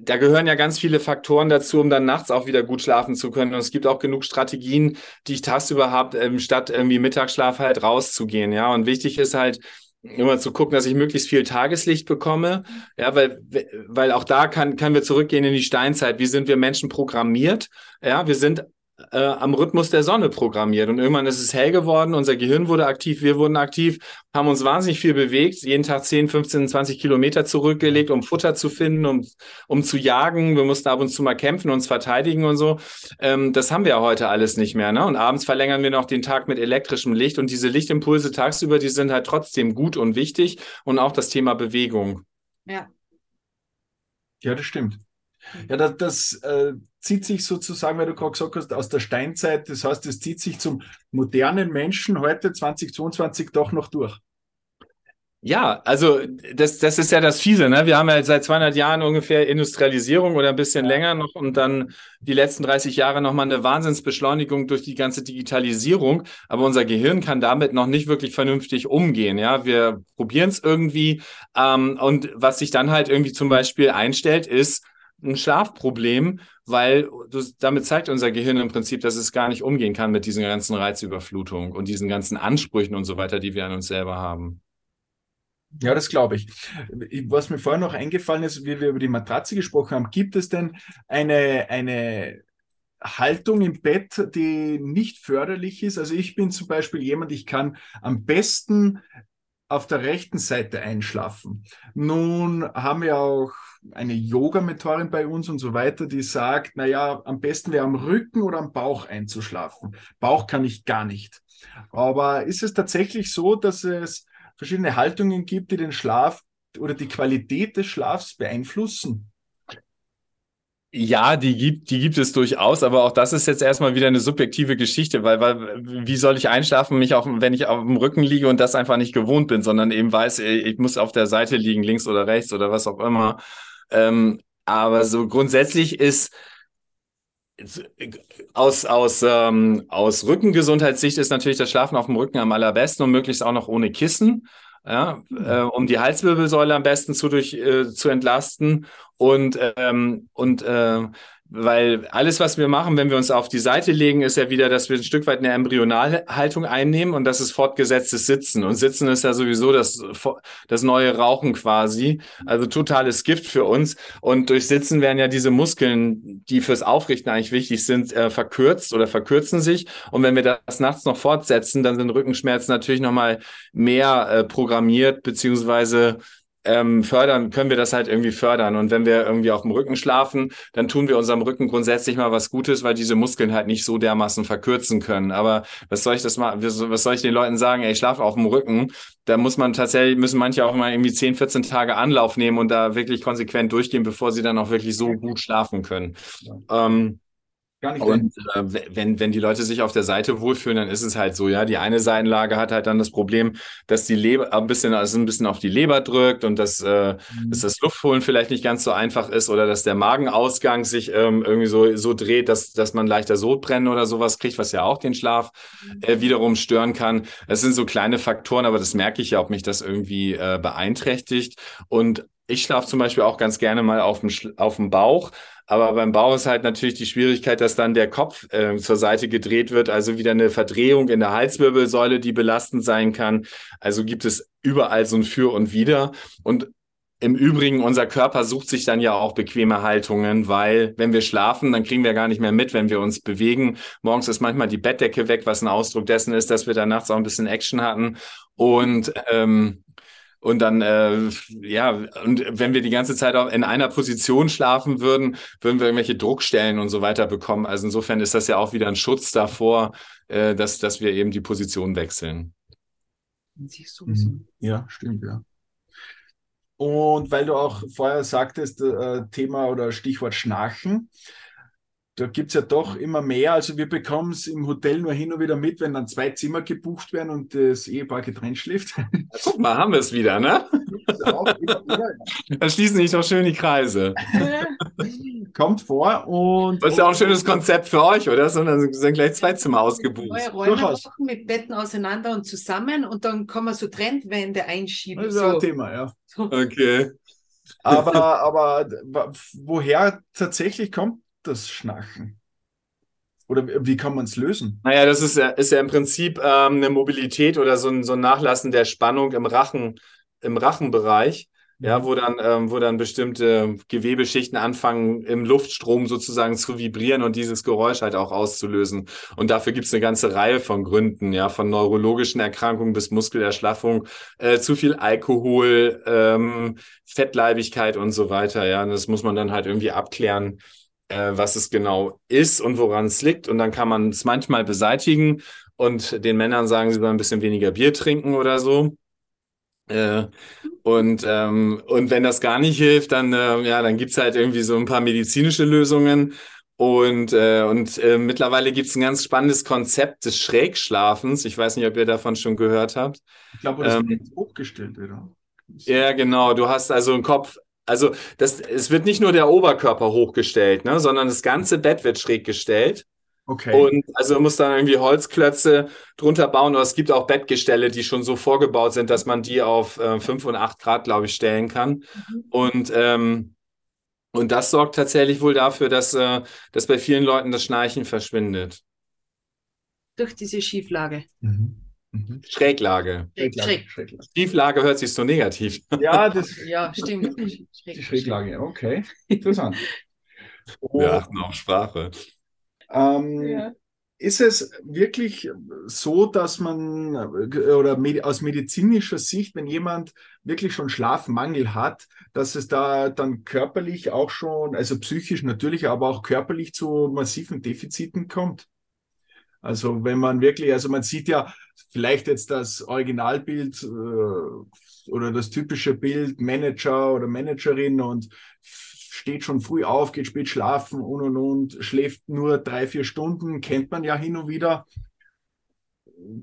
da gehören ja ganz viele Faktoren dazu, um dann nachts auch wieder gut schlafen zu können. Und es gibt auch genug Strategien, die ich tagsüber habe, ähm, statt irgendwie Mittagsschlaf halt rauszugehen. Ja, und wichtig ist halt, immer zu gucken, dass ich möglichst viel Tageslicht bekomme. Ja, weil, weil auch da kann, können wir zurückgehen in die Steinzeit. Wie sind wir Menschen programmiert? Ja, wir sind äh, am Rhythmus der Sonne programmiert. Und irgendwann ist es hell geworden, unser Gehirn wurde aktiv, wir wurden aktiv, haben uns wahnsinnig viel bewegt, jeden Tag 10, 15, 20 Kilometer zurückgelegt, um Futter zu finden, um, um zu jagen. Wir mussten ab und zu mal kämpfen, uns verteidigen und so. Ähm, das haben wir ja heute alles nicht mehr. Ne? Und abends verlängern wir noch den Tag mit elektrischem Licht. Und diese Lichtimpulse tagsüber, die sind halt trotzdem gut und wichtig. Und auch das Thema Bewegung. Ja. Ja, das stimmt. Ja, das, das äh, zieht sich sozusagen, weil du gerade gesagt hast, aus der Steinzeit. Das heißt, es zieht sich zum modernen Menschen heute 2022 doch noch durch. Ja, also das, das ist ja das Fiese. Ne? Wir haben ja seit 200 Jahren ungefähr Industrialisierung oder ein bisschen länger noch und dann die letzten 30 Jahre nochmal eine Wahnsinnsbeschleunigung durch die ganze Digitalisierung. Aber unser Gehirn kann damit noch nicht wirklich vernünftig umgehen. Ja, wir probieren es irgendwie. Ähm, und was sich dann halt irgendwie zum Beispiel einstellt, ist, ein Schlafproblem, weil du, damit zeigt unser Gehirn im Prinzip, dass es gar nicht umgehen kann mit diesen ganzen Reizüberflutung und diesen ganzen Ansprüchen und so weiter, die wir an uns selber haben. Ja, das glaube ich. Was mir vorher noch eingefallen ist, wie wir über die Matratze gesprochen haben, gibt es denn eine, eine Haltung im Bett, die nicht förderlich ist? Also ich bin zum Beispiel jemand, ich kann am besten auf der rechten Seite einschlafen. Nun haben wir auch eine Yoga-Mentorin bei uns und so weiter, die sagt, naja, am besten wäre am Rücken oder am Bauch einzuschlafen. Bauch kann ich gar nicht. Aber ist es tatsächlich so, dass es verschiedene Haltungen gibt, die den Schlaf oder die Qualität des Schlafs beeinflussen? Ja, die gibt, die gibt es durchaus, aber auch das ist jetzt erstmal wieder eine subjektive Geschichte, weil, weil wie soll ich einschlafen, mich auf, wenn ich auf dem Rücken liege und das einfach nicht gewohnt bin, sondern eben weiß, ich muss auf der Seite liegen, links oder rechts oder was auch immer. Ähm, aber so grundsätzlich ist aus, aus, ähm, aus Rückengesundheitssicht ist natürlich das Schlafen auf dem Rücken am allerbesten und möglichst auch noch ohne Kissen ja, äh, um die Halswirbelsäule am besten zu, durch, äh, zu entlasten und, ähm, und äh, weil alles, was wir machen, wenn wir uns auf die Seite legen, ist ja wieder, dass wir ein Stück weit eine Embryonalhaltung einnehmen und das ist fortgesetztes Sitzen. Und Sitzen ist ja sowieso das, das neue Rauchen quasi. Also totales Gift für uns. Und durch Sitzen werden ja diese Muskeln, die fürs Aufrichten eigentlich wichtig sind, äh, verkürzt oder verkürzen sich. Und wenn wir das nachts noch fortsetzen, dann sind Rückenschmerzen natürlich nochmal mehr äh, programmiert, beziehungsweise ähm, fördern, können wir das halt irgendwie fördern. Und wenn wir irgendwie auf dem Rücken schlafen, dann tun wir unserem Rücken grundsätzlich mal was Gutes, weil diese Muskeln halt nicht so dermaßen verkürzen können. Aber was soll ich das mal, was soll ich den Leuten sagen? Ey, ich schlafe auf dem Rücken. Da muss man tatsächlich, müssen manche auch mal irgendwie 10, 14 Tage Anlauf nehmen und da wirklich konsequent durchgehen, bevor sie dann auch wirklich so gut schlafen können. Ähm, Gar nicht und äh, wenn, wenn die Leute sich auf der Seite wohlfühlen, dann ist es halt so, ja, die eine Seitenlage hat halt dann das Problem, dass die Leber ein bisschen, also ein bisschen auf die Leber drückt und dass, äh, mhm. dass das Luftholen vielleicht nicht ganz so einfach ist oder dass der Magenausgang sich ähm, irgendwie so, so dreht, dass, dass man leichter Sodbrennen oder sowas kriegt, was ja auch den Schlaf äh, wiederum stören kann. Es sind so kleine Faktoren, aber das merke ich ja, ob mich das irgendwie äh, beeinträchtigt. Und ich schlafe zum Beispiel auch ganz gerne mal auf dem, auf dem Bauch. Aber beim Bauch ist halt natürlich die Schwierigkeit, dass dann der Kopf äh, zur Seite gedreht wird, also wieder eine Verdrehung in der Halswirbelsäule, die belastend sein kann. Also gibt es überall so ein Für und Wider. Und im Übrigen, unser Körper sucht sich dann ja auch bequeme Haltungen, weil wenn wir schlafen, dann kriegen wir gar nicht mehr mit, wenn wir uns bewegen. Morgens ist manchmal die Bettdecke weg, was ein Ausdruck dessen ist, dass wir da nachts auch ein bisschen Action hatten. Und ähm, und dann, äh, ja, und wenn wir die ganze Zeit auch in einer Position schlafen würden, würden wir irgendwelche Druckstellen und so weiter bekommen. Also insofern ist das ja auch wieder ein Schutz davor, äh, dass, dass wir eben die Position wechseln. Mhm. Ja, stimmt, ja. Und weil du auch vorher sagtest, äh, Thema oder Stichwort Schnarchen, da gibt es ja doch immer mehr. Also wir bekommen es im Hotel nur hin und wieder mit, wenn dann zwei Zimmer gebucht werden und das Ehepaar getrennt schläft. Guck mal, haben wir es wieder, ne? Dann schließen sich doch schön die Kreise. Kommt vor und. Das ist ja auch ein schönes Konzept für euch, oder? Sondern sind gleich zwei Zimmer ausgebucht. Neue Räume machen mit Betten auseinander und zusammen und dann kann man so Trendwände einschieben. Das ist so. ein Thema, ja. Okay. Aber, aber woher tatsächlich kommt das Schnarchen? Oder wie kann man es lösen? Naja, das ist ja, ist ja im Prinzip ähm, eine Mobilität oder so ein, so ein Nachlassen der Spannung im Rachen, im Rachenbereich ja, wo dann, ähm, wo dann bestimmte Gewebeschichten anfangen, im Luftstrom sozusagen zu vibrieren und dieses Geräusch halt auch auszulösen. Und dafür gibt es eine ganze Reihe von Gründen, ja, von neurologischen Erkrankungen bis Muskelerschlaffung, äh, zu viel Alkohol, ähm, Fettleibigkeit und so weiter. Ja, und das muss man dann halt irgendwie abklären, äh, was es genau ist und woran es liegt. Und dann kann man es manchmal beseitigen und den Männern sagen, sie sollen ein bisschen weniger Bier trinken oder so. Äh, und, ähm, und wenn das gar nicht hilft, dann, äh, ja, dann gibt's halt irgendwie so ein paar medizinische Lösungen. Und, äh, und äh, mittlerweile gibt's ein ganz spannendes Konzept des Schrägschlafens. Ich weiß nicht, ob ihr davon schon gehört habt. Ich glaube, das ähm, wird hochgestellt, oder? Ja, genau. Du hast also einen Kopf, also das, es wird nicht nur der Oberkörper hochgestellt, ne, sondern das ganze Bett wird schräg gestellt. Okay. Und also man muss dann irgendwie Holzklötze drunter bauen. Oder es gibt auch Bettgestelle, die schon so vorgebaut sind, dass man die auf äh, 5 und 8 Grad, glaube ich, stellen kann. Mhm. Und, ähm, und das sorgt tatsächlich wohl dafür, dass, äh, dass bei vielen Leuten das Schnarchen verschwindet. Durch diese Schieflage. Mhm. Mhm. Schräglage. Schräglage. Schräglage. Schieflage hört sich so negativ. Ja, das ja stimmt. Die Schräglage, okay. Interessant. Wir achten auf Sprache. Ähm, ja. Ist es wirklich so, dass man oder aus medizinischer Sicht, wenn jemand wirklich schon Schlafmangel hat, dass es da dann körperlich auch schon, also psychisch natürlich, aber auch körperlich zu massiven Defiziten kommt? Also wenn man wirklich, also man sieht ja vielleicht jetzt das Originalbild äh, oder das typische Bild Manager oder Managerin und steht schon früh auf, geht spät schlafen und und und, schläft nur drei, vier Stunden, kennt man ja hin und wieder.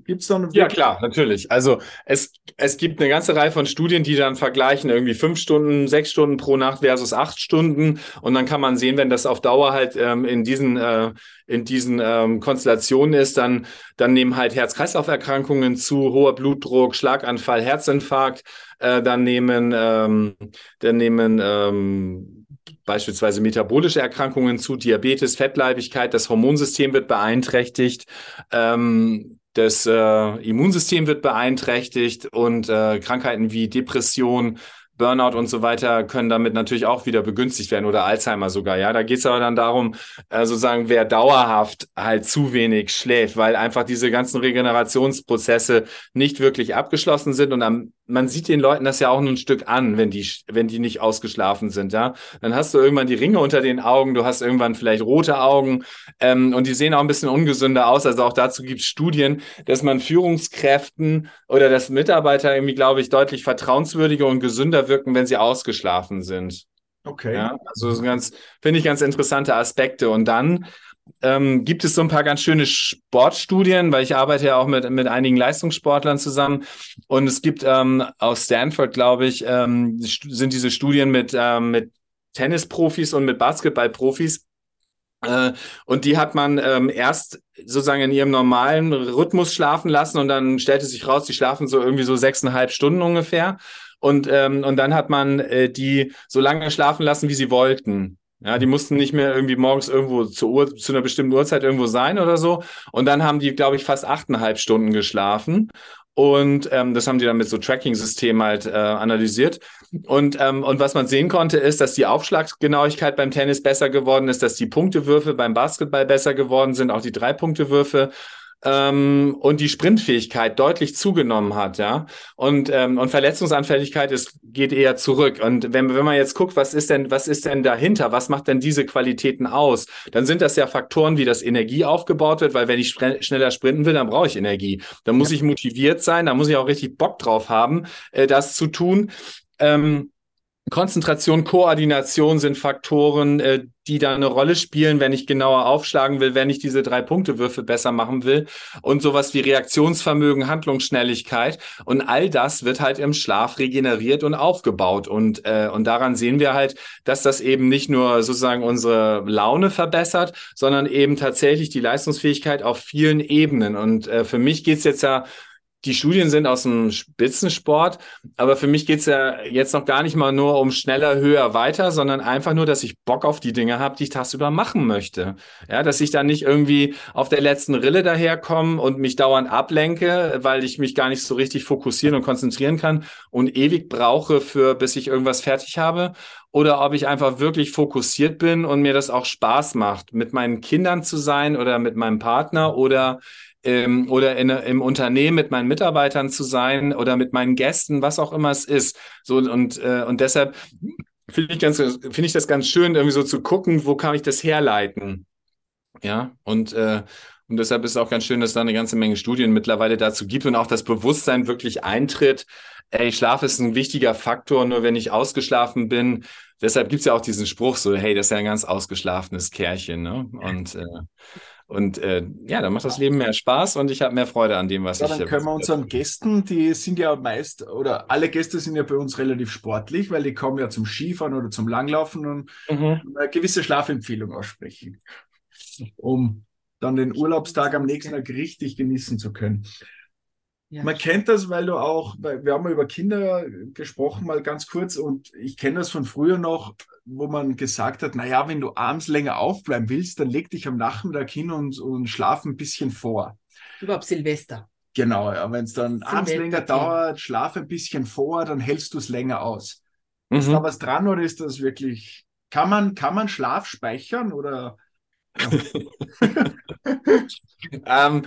Gibt es dann Ja, klar, natürlich. Also es, es gibt eine ganze Reihe von Studien, die dann vergleichen, irgendwie fünf Stunden, sechs Stunden pro Nacht versus acht Stunden. Und dann kann man sehen, wenn das auf Dauer halt ähm, in diesen, äh, in diesen ähm, Konstellationen ist, dann, dann nehmen halt Herz-Kreislauf-Erkrankungen zu, hoher Blutdruck, Schlaganfall, Herzinfarkt, äh, dann nehmen, ähm, dann nehmen ähm, beispielsweise metabolische Erkrankungen zu, Diabetes, Fettleibigkeit, das Hormonsystem wird beeinträchtigt, ähm, das äh, Immunsystem wird beeinträchtigt und äh, Krankheiten wie Depression, Burnout und so weiter können damit natürlich auch wieder begünstigt werden oder Alzheimer sogar. Ja, da geht es aber dann darum, äh, sozusagen, wer dauerhaft halt zu wenig schläft, weil einfach diese ganzen Regenerationsprozesse nicht wirklich abgeschlossen sind und am man sieht den Leuten das ja auch nur ein Stück an, wenn die, wenn die nicht ausgeschlafen sind, ja. Dann hast du irgendwann die Ringe unter den Augen, du hast irgendwann vielleicht rote Augen ähm, und die sehen auch ein bisschen ungesünder aus. Also auch dazu gibt es Studien, dass man Führungskräften oder dass Mitarbeiter irgendwie, glaube ich, deutlich vertrauenswürdiger und gesünder wirken, wenn sie ausgeschlafen sind. Okay. Ja, also ganz, finde ich ganz interessante Aspekte. Und dann ähm, gibt es so ein paar ganz schöne Sportstudien, weil ich arbeite ja auch mit, mit einigen Leistungssportlern zusammen. Und es gibt ähm, aus Stanford, glaube ich, ähm, sind diese Studien mit, ähm, mit Tennisprofis und mit Basketballprofis. Äh, und die hat man ähm, erst sozusagen in ihrem normalen Rhythmus schlafen lassen und dann stellte sich raus, die schlafen so irgendwie so sechseinhalb Stunden ungefähr. Und, ähm, und dann hat man äh, die so lange schlafen lassen, wie sie wollten. Ja, die mussten nicht mehr irgendwie morgens irgendwo zu, Uhr, zu einer bestimmten Uhrzeit irgendwo sein oder so. Und dann haben die, glaube ich, fast achteinhalb Stunden geschlafen. Und ähm, das haben die dann mit so Tracking-Systemen halt äh, analysiert. Und, ähm, und was man sehen konnte, ist, dass die Aufschlaggenauigkeit beim Tennis besser geworden ist, dass die Punktewürfe beim Basketball besser geworden sind, auch die Drei-Punkte-Würfe ähm, und die Sprintfähigkeit deutlich zugenommen hat, ja. Und, ähm, und Verletzungsanfälligkeit ist, geht eher zurück. Und wenn, wenn man jetzt guckt, was ist denn, was ist denn dahinter? Was macht denn diese Qualitäten aus? Dann sind das ja Faktoren, wie das Energie aufgebaut wird, weil wenn ich schneller sprinten will, dann brauche ich Energie. Dann muss ja. ich motiviert sein, da muss ich auch richtig Bock drauf haben, äh, das zu tun. Ähm, Konzentration, Koordination sind Faktoren, äh, die da eine Rolle spielen, wenn ich genauer aufschlagen will, wenn ich diese drei Punkte-Würfe besser machen will. Und sowas wie Reaktionsvermögen, Handlungsschnelligkeit. Und all das wird halt im Schlaf regeneriert und aufgebaut. Und, äh, und daran sehen wir halt, dass das eben nicht nur sozusagen unsere Laune verbessert, sondern eben tatsächlich die Leistungsfähigkeit auf vielen Ebenen. Und äh, für mich geht's jetzt ja die Studien sind aus dem Spitzensport, aber für mich geht's ja jetzt noch gar nicht mal nur um schneller, höher, weiter, sondern einfach nur, dass ich Bock auf die Dinge habe, die ich tagsüber machen möchte. Ja, dass ich dann nicht irgendwie auf der letzten Rille daherkomme und mich dauernd ablenke, weil ich mich gar nicht so richtig fokussieren und konzentrieren kann und ewig brauche für, bis ich irgendwas fertig habe. Oder ob ich einfach wirklich fokussiert bin und mir das auch Spaß macht, mit meinen Kindern zu sein oder mit meinem Partner oder ähm, oder in, im Unternehmen mit meinen Mitarbeitern zu sein oder mit meinen Gästen, was auch immer es ist. So und äh, und deshalb finde ich ganz finde ich das ganz schön irgendwie so zu gucken, wo kann ich das herleiten. Ja, und äh, und deshalb ist es auch ganz schön, dass da eine ganze Menge Studien mittlerweile dazu gibt und auch das Bewusstsein wirklich eintritt. Ey, Schlaf ist ein wichtiger Faktor, nur wenn ich ausgeschlafen bin. Deshalb gibt es ja auch diesen Spruch so, hey, das ist ja ein ganz ausgeschlafenes Kerlchen. Ne? Und äh, und äh, ja, dann macht das Leben mehr Spaß und ich habe mehr Freude an dem, was ja, ich. Dann können wir unseren Gästen, die sind ja meist, oder alle Gäste sind ja bei uns relativ sportlich, weil die kommen ja zum Skifahren oder zum Langlaufen und mhm. eine gewisse Schlafempfehlung aussprechen, um dann den Urlaubstag am nächsten Tag richtig genießen zu können. Ja. Man kennt das, weil du auch, wir haben mal über Kinder gesprochen, mal ganz kurz, und ich kenne das von früher noch, wo man gesagt hat, naja, wenn du abends länger aufbleiben willst, dann leg dich am Nachmittag hin und, und schlaf ein bisschen vor. Überhaupt Silvester. Genau, ja, wenn es dann abends länger dauert, schlaf ein bisschen vor, dann hältst du es länger aus. Mhm. Ist da was dran oder ist das wirklich, kann man, kann man Schlaf speichern oder ähm,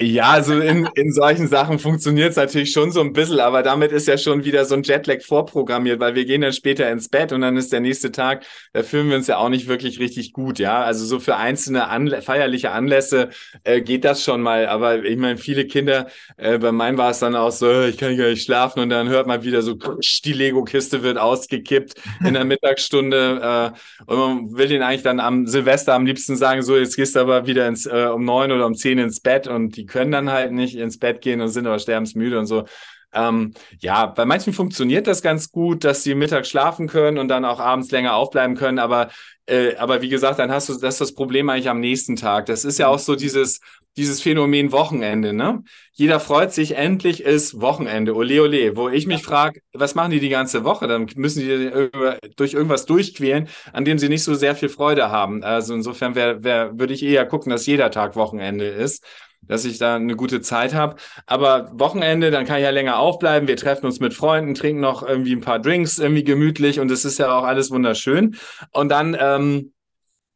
ja, also in, in solchen Sachen funktioniert es natürlich schon so ein bisschen, aber damit ist ja schon wieder so ein Jetlag vorprogrammiert, weil wir gehen dann später ins Bett und dann ist der nächste Tag, da fühlen wir uns ja auch nicht wirklich richtig gut, ja. Also so für einzelne Anlä feierliche Anlässe äh, geht das schon mal, aber ich meine, viele Kinder, äh, bei meinen war es dann auch so, ich kann gar nicht schlafen und dann hört man wieder so, die Lego-Kiste wird ausgekippt in der Mittagsstunde äh, und man will den eigentlich dann am Silvester am liebsten sagen, sagen, so, jetzt gehst du aber wieder ins, äh, um neun oder um zehn ins Bett und die können dann halt nicht ins Bett gehen und sind aber sterbensmüde und so. Ähm, ja, bei manchen funktioniert das ganz gut, dass sie mittags schlafen können und dann auch abends länger aufbleiben können, aber äh, aber wie gesagt, dann hast du das, ist das Problem eigentlich am nächsten Tag. Das ist ja auch so dieses, dieses Phänomen Wochenende, ne? Jeder freut sich, endlich ist Wochenende, ole ole, wo ich mich frage, was machen die die ganze Woche? Dann müssen die durch irgendwas durchquälen, an dem sie nicht so sehr viel Freude haben. Also insofern wär, wär, würde ich eher gucken, dass jeder Tag Wochenende ist dass ich da eine gute Zeit habe. Aber Wochenende, dann kann ich ja länger aufbleiben. Wir treffen uns mit Freunden, trinken noch irgendwie ein paar Drinks irgendwie gemütlich und es ist ja auch alles wunderschön. Und dann ähm,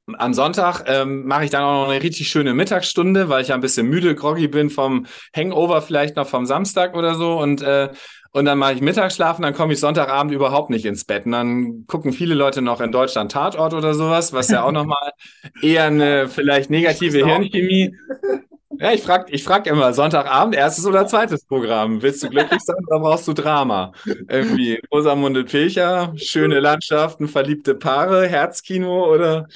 am Sonntag ähm, mache ich dann auch noch eine richtig schöne Mittagsstunde, weil ich ja ein bisschen müde, groggy bin vom Hangover vielleicht noch vom Samstag oder so und äh, und dann mache ich Mittagsschlafen, dann komme ich Sonntagabend überhaupt nicht ins Bett. Und dann gucken viele Leute noch in Deutschland Tatort oder sowas, was ja auch nochmal eher eine vielleicht negative Hirnchemie ja, ich frage ich frag immer, Sonntagabend, erstes oder zweites Programm. Willst du glücklich sein oder brauchst du Drama? Irgendwie Rosamunde Pilcher, schöne Landschaften, verliebte Paare, Herzkino oder,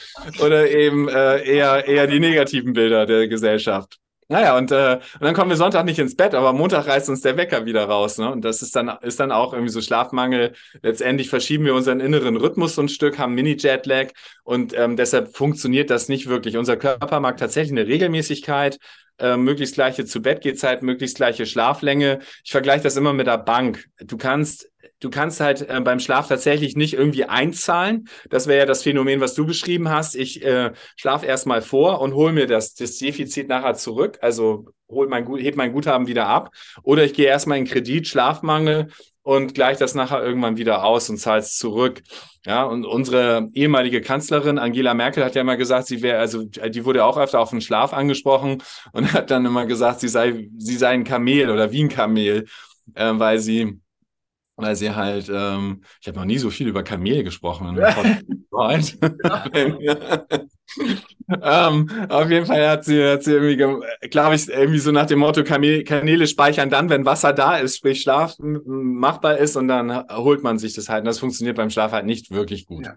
oder eben äh, eher, eher die negativen Bilder der Gesellschaft? Naja, und, äh, und dann kommen wir Sonntag nicht ins Bett, aber Montag reißt uns der Wecker wieder raus. Ne? Und das ist dann, ist dann auch irgendwie so Schlafmangel. Letztendlich verschieben wir unseren inneren Rhythmus so ein Stück, haben Mini-Jetlag und ähm, deshalb funktioniert das nicht wirklich. Unser Körper mag tatsächlich eine Regelmäßigkeit, äh, möglichst gleiche zu Bett möglichst gleiche Schlaflänge. Ich vergleiche das immer mit der Bank. Du kannst du kannst halt äh, beim Schlaf tatsächlich nicht irgendwie einzahlen. Das wäre ja das Phänomen, was du beschrieben hast. Ich äh, schlafe erstmal vor und hole mir das, das Defizit nachher zurück. Also hol mein, heb mein Guthaben wieder ab. Oder ich gehe erstmal in Kredit, Schlafmangel und gleich das nachher irgendwann wieder aus und zahle es zurück. Ja, und unsere ehemalige Kanzlerin Angela Merkel hat ja immer gesagt, sie wäre, also die wurde auch öfter auf den Schlaf angesprochen und hat dann immer gesagt, sie sei, sie sei ein Kamel oder wie ein Kamel, äh, weil sie weil sie halt, ähm, ich habe noch nie so viel über Kamel gesprochen. gefreut. ähm, auf jeden Fall hat sie, hat sie irgendwie, glaube ich, irgendwie so nach dem Motto, Kanäle speichern dann, wenn Wasser da ist, sprich Schlaf machbar ist und dann holt man sich das halt. Und das funktioniert beim Schlaf halt nicht wirklich gut. Ja.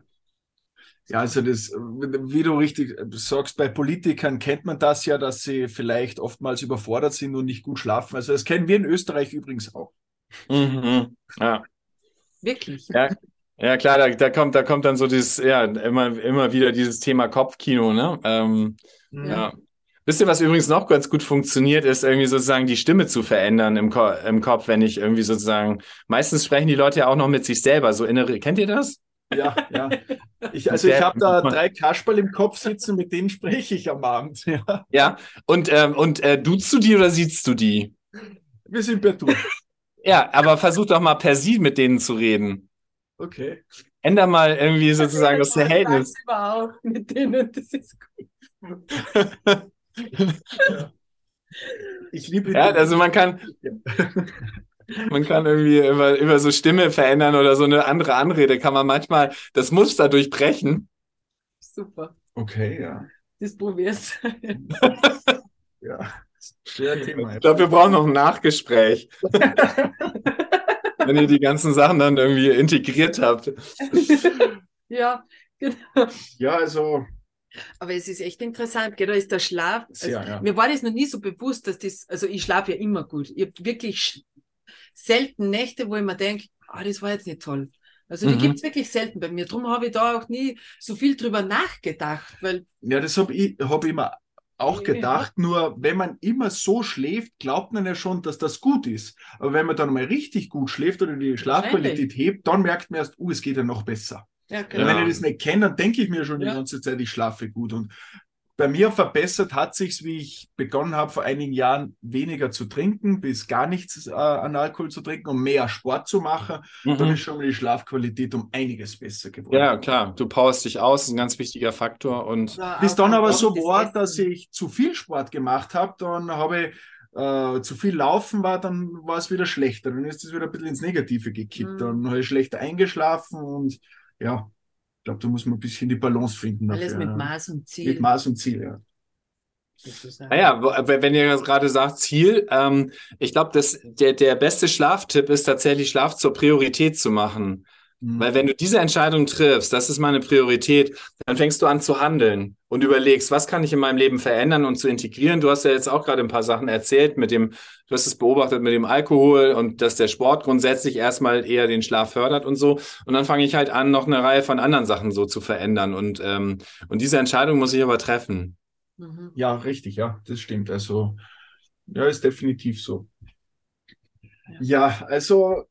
Ja, also das, wie du richtig sagst, bei Politikern kennt man das ja, dass sie vielleicht oftmals überfordert sind und nicht gut schlafen. Also das kennen wir in Österreich übrigens auch. Mhm. Ja. Wirklich? Ja, ja klar, da, da, kommt, da kommt dann so dieses, ja, immer, immer wieder dieses Thema Kopfkino, ne? Ähm, ja. ja. Wisst ihr, was übrigens noch ganz gut funktioniert, ist irgendwie sozusagen die Stimme zu verändern im, Ko im Kopf, wenn ich irgendwie sozusagen, meistens sprechen die Leute ja auch noch mit sich selber, so innere, kennt ihr das? Ja, ja. Ich, also ich habe da drei Kasperl im Kopf sitzen, mit denen spreche ich am Abend. Ja, ja. und, ähm, und äh, duzt du die oder siehst du die? Wir sind per Du. ja, aber versuch doch mal per Sie mit denen zu reden. Okay. Änder mal irgendwie sozusagen das Verhältnis. Überhaupt mit denen, das ist gut. Ich liebe Ja, also man kann. Man kann irgendwie über, über so Stimme verändern oder so eine andere Anrede kann man manchmal das Muster durchbrechen. Super. Okay, ja. Das probier's. ja. Schwer Thema. Ich glaube, wir brauchen noch ein Nachgespräch. Wenn ihr die ganzen Sachen dann irgendwie integriert habt. ja, genau. Ja, also aber es ist echt interessant, gell? da ist der Schlaf. Also, ja, ja. Mir war das noch nie so bewusst, dass das, also ich schlafe ja immer gut. Ich habe wirklich selten Nächte, wo ich mir denke, ah, das war jetzt nicht toll. Also die mhm. gibt es wirklich selten bei mir. Darum habe ich da auch nie so viel drüber nachgedacht. Weil ja, das habe ich hab immer auch gedacht, ja. nur wenn man immer so schläft, glaubt man ja schon, dass das gut ist. Aber wenn man dann mal richtig gut schläft oder die Schlafqualität hebt, dann merkt man erst, uh, es geht ja noch besser. Ja, genau. Wenn ich das nicht kenne, dann denke ich mir schon die ganze Zeit, ich schlafe gut. Und bei mir verbessert hat sich wie ich begonnen habe, vor einigen Jahren weniger zu trinken, bis gar nichts äh, an Alkohol zu trinken und mehr Sport zu machen. Mhm. Dann ist schon mal die Schlafqualität um einiges besser geworden. Ja, klar. Du powerst dich aus, ist ein ganz wichtiger Faktor. Und ja, bis dann aber so war, dass ich zu viel Sport gemacht habe, dann habe ich äh, zu viel laufen war, dann war es wieder schlechter. Dann ist es wieder ein bisschen ins Negative gekippt. Mhm. Dann habe ich schlechter eingeschlafen und ja, glaube, da muss man ein bisschen die Balance finden. Alles dafür, mit Maß und Ziel. Mit Maß und Ziel, ja. Naja, wenn ihr gerade sagt Ziel, ähm, ich glaube, der, der beste Schlaftipp ist tatsächlich, Schlaf zur Priorität zu machen. Mhm. Weil wenn du diese Entscheidung triffst, das ist meine Priorität, dann fängst du an zu handeln und überlegst, was kann ich in meinem Leben verändern und zu integrieren. Du hast ja jetzt auch gerade ein paar Sachen erzählt mit dem, du hast es beobachtet mit dem Alkohol und dass der Sport grundsätzlich erstmal eher den Schlaf fördert und so. Und dann fange ich halt an, noch eine Reihe von anderen Sachen so zu verändern. Und, ähm, und diese Entscheidung muss ich aber treffen. Mhm. Ja, richtig, ja, das stimmt. Also, ja, ist definitiv so. Ja, also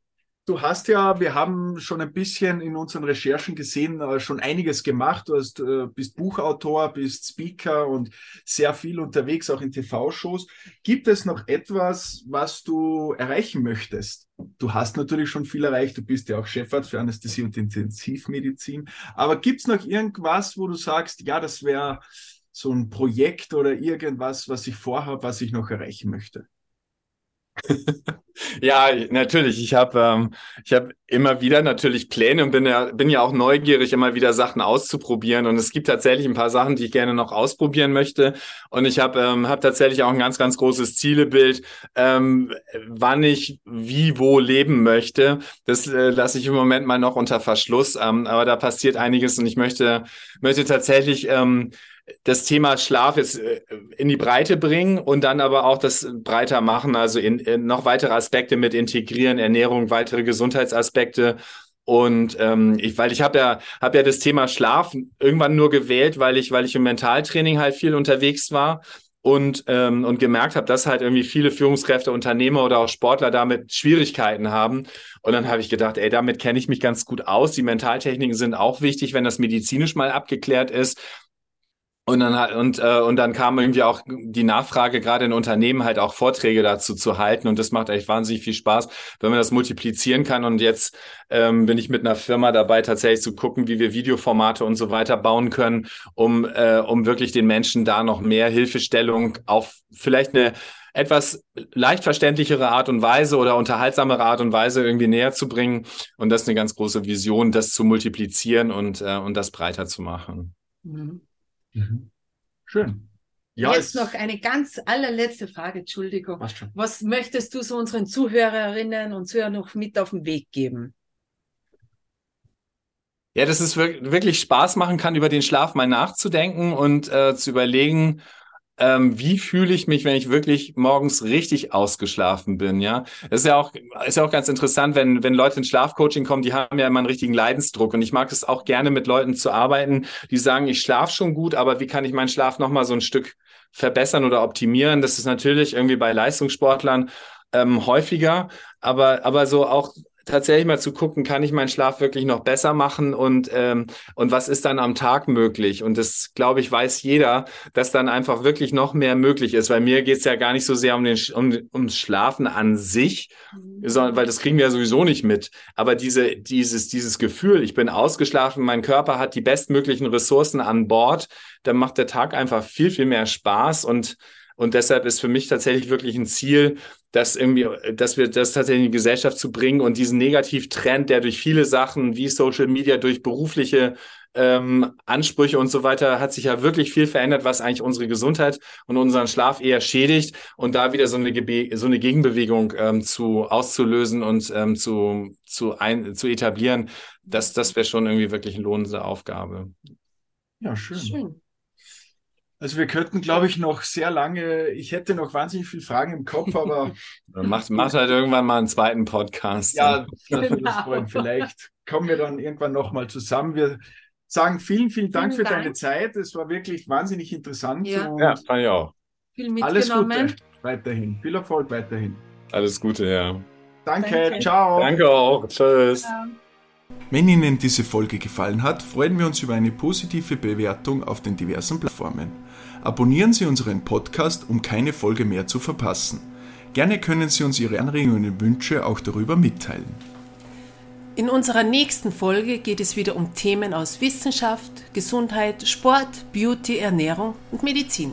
Du hast ja, wir haben schon ein bisschen in unseren Recherchen gesehen, äh, schon einiges gemacht. Du hast, äh, bist Buchautor, bist Speaker und sehr viel unterwegs, auch in TV-Shows. Gibt es noch etwas, was du erreichen möchtest? Du hast natürlich schon viel erreicht. Du bist ja auch Chefarzt für Anästhesie und Intensivmedizin. Aber gibt es noch irgendwas, wo du sagst, ja, das wäre so ein Projekt oder irgendwas, was ich vorhabe, was ich noch erreichen möchte? ja, natürlich. Ich habe ähm, ich habe immer wieder natürlich Pläne und bin ja bin ja auch neugierig, immer wieder Sachen auszuprobieren. Und es gibt tatsächlich ein paar Sachen, die ich gerne noch ausprobieren möchte. Und ich habe ähm, hab tatsächlich auch ein ganz ganz großes Zielebild, ähm, wann ich wie wo leben möchte. Das äh, lasse ich im Moment mal noch unter Verschluss. Ähm, aber da passiert einiges und ich möchte möchte tatsächlich ähm, das Thema Schlaf jetzt äh, in die Breite bringen und dann aber auch das breiter machen, also in, in noch weitere Aspekte mit integrieren, Ernährung, weitere Gesundheitsaspekte. Und ähm, ich, weil ich habe ja, habe ja das Thema Schlaf irgendwann nur gewählt, weil ich, weil ich im Mentaltraining halt viel unterwegs war und, ähm, und gemerkt habe, dass halt irgendwie viele Führungskräfte, Unternehmer oder auch Sportler damit Schwierigkeiten haben. Und dann habe ich gedacht, ey, damit kenne ich mich ganz gut aus. Die Mentaltechniken sind auch wichtig, wenn das medizinisch mal abgeklärt ist. Und dann, und, äh, und dann kam irgendwie auch die Nachfrage, gerade in Unternehmen halt auch Vorträge dazu zu halten. Und das macht echt wahnsinnig viel Spaß, wenn man das multiplizieren kann. Und jetzt ähm, bin ich mit einer Firma dabei, tatsächlich zu gucken, wie wir Videoformate und so weiter bauen können, um, äh, um wirklich den Menschen da noch mehr Hilfestellung auf vielleicht eine etwas leicht verständlichere Art und Weise oder unterhaltsamere Art und Weise irgendwie näher zu bringen. Und das ist eine ganz große Vision, das zu multiplizieren und, äh, und das breiter zu machen. Mhm. Mhm. Schön. Ja, Jetzt noch eine ganz allerletzte Frage, Entschuldigung. Was, möchtest du so unseren Zuhörerinnen und Zuhörern noch mit auf den Weg geben? Ja, dass es wirklich Spaß machen kann, über den Schlaf mal nachzudenken und äh, zu überlegen, ähm, wie fühle ich mich, wenn ich wirklich morgens richtig ausgeschlafen bin, ja. Das ist ja auch, ist ja auch ganz interessant, wenn, wenn Leute ins Schlafcoaching kommen, die haben ja immer einen richtigen Leidensdruck und ich mag es auch gerne mit Leuten zu arbeiten, die sagen, ich schlafe schon gut, aber wie kann ich meinen Schlaf nochmal so ein Stück verbessern oder optimieren? Das ist natürlich irgendwie bei Leistungssportlern ähm, häufiger, aber, aber so auch tatsächlich mal zu gucken, kann ich meinen Schlaf wirklich noch besser machen und, ähm, und was ist dann am Tag möglich? Und das, glaube ich, weiß jeder, dass dann einfach wirklich noch mehr möglich ist. Weil mir geht es ja gar nicht so sehr um den um, ums Schlafen an sich, mhm. sondern weil das kriegen wir ja sowieso nicht mit. Aber diese, dieses, dieses Gefühl, ich bin ausgeschlafen, mein Körper hat die bestmöglichen Ressourcen an Bord, dann macht der Tag einfach viel, viel mehr Spaß und und deshalb ist für mich tatsächlich wirklich ein Ziel, dass irgendwie, dass wir das tatsächlich in die Gesellschaft zu bringen und diesen Negativtrend, der durch viele Sachen wie Social Media, durch berufliche ähm, Ansprüche und so weiter, hat sich ja wirklich viel verändert, was eigentlich unsere Gesundheit und unseren Schlaf eher schädigt und da wieder so eine, Gebe so eine Gegenbewegung ähm, zu auszulösen und ähm, zu, zu, ein, zu etablieren, das, das wäre schon irgendwie wirklich eine lohnende Aufgabe. Ja, schön. schön. Also wir könnten, glaube ich, noch sehr lange, ich hätte noch wahnsinnig viele Fragen im Kopf, aber. macht, macht halt irgendwann mal einen zweiten Podcast. Ja, das genau. Vielleicht kommen wir dann irgendwann nochmal zusammen. Wir sagen vielen, vielen Dank vielen für Dank. deine Zeit. Es war wirklich wahnsinnig interessant. Ja, ja fand ich auch. Viel mitgenommen. Alles Gute weiterhin. Viel Erfolg weiterhin. Alles Gute, ja. Danke, Danke. ciao. Danke auch. Tschüss. Ja. Wenn Ihnen diese Folge gefallen hat, freuen wir uns über eine positive Bewertung auf den diversen Plattformen. Abonnieren Sie unseren Podcast, um keine Folge mehr zu verpassen. Gerne können Sie uns Ihre Anregungen und Wünsche auch darüber mitteilen. In unserer nächsten Folge geht es wieder um Themen aus Wissenschaft, Gesundheit, Sport, Beauty, Ernährung und Medizin.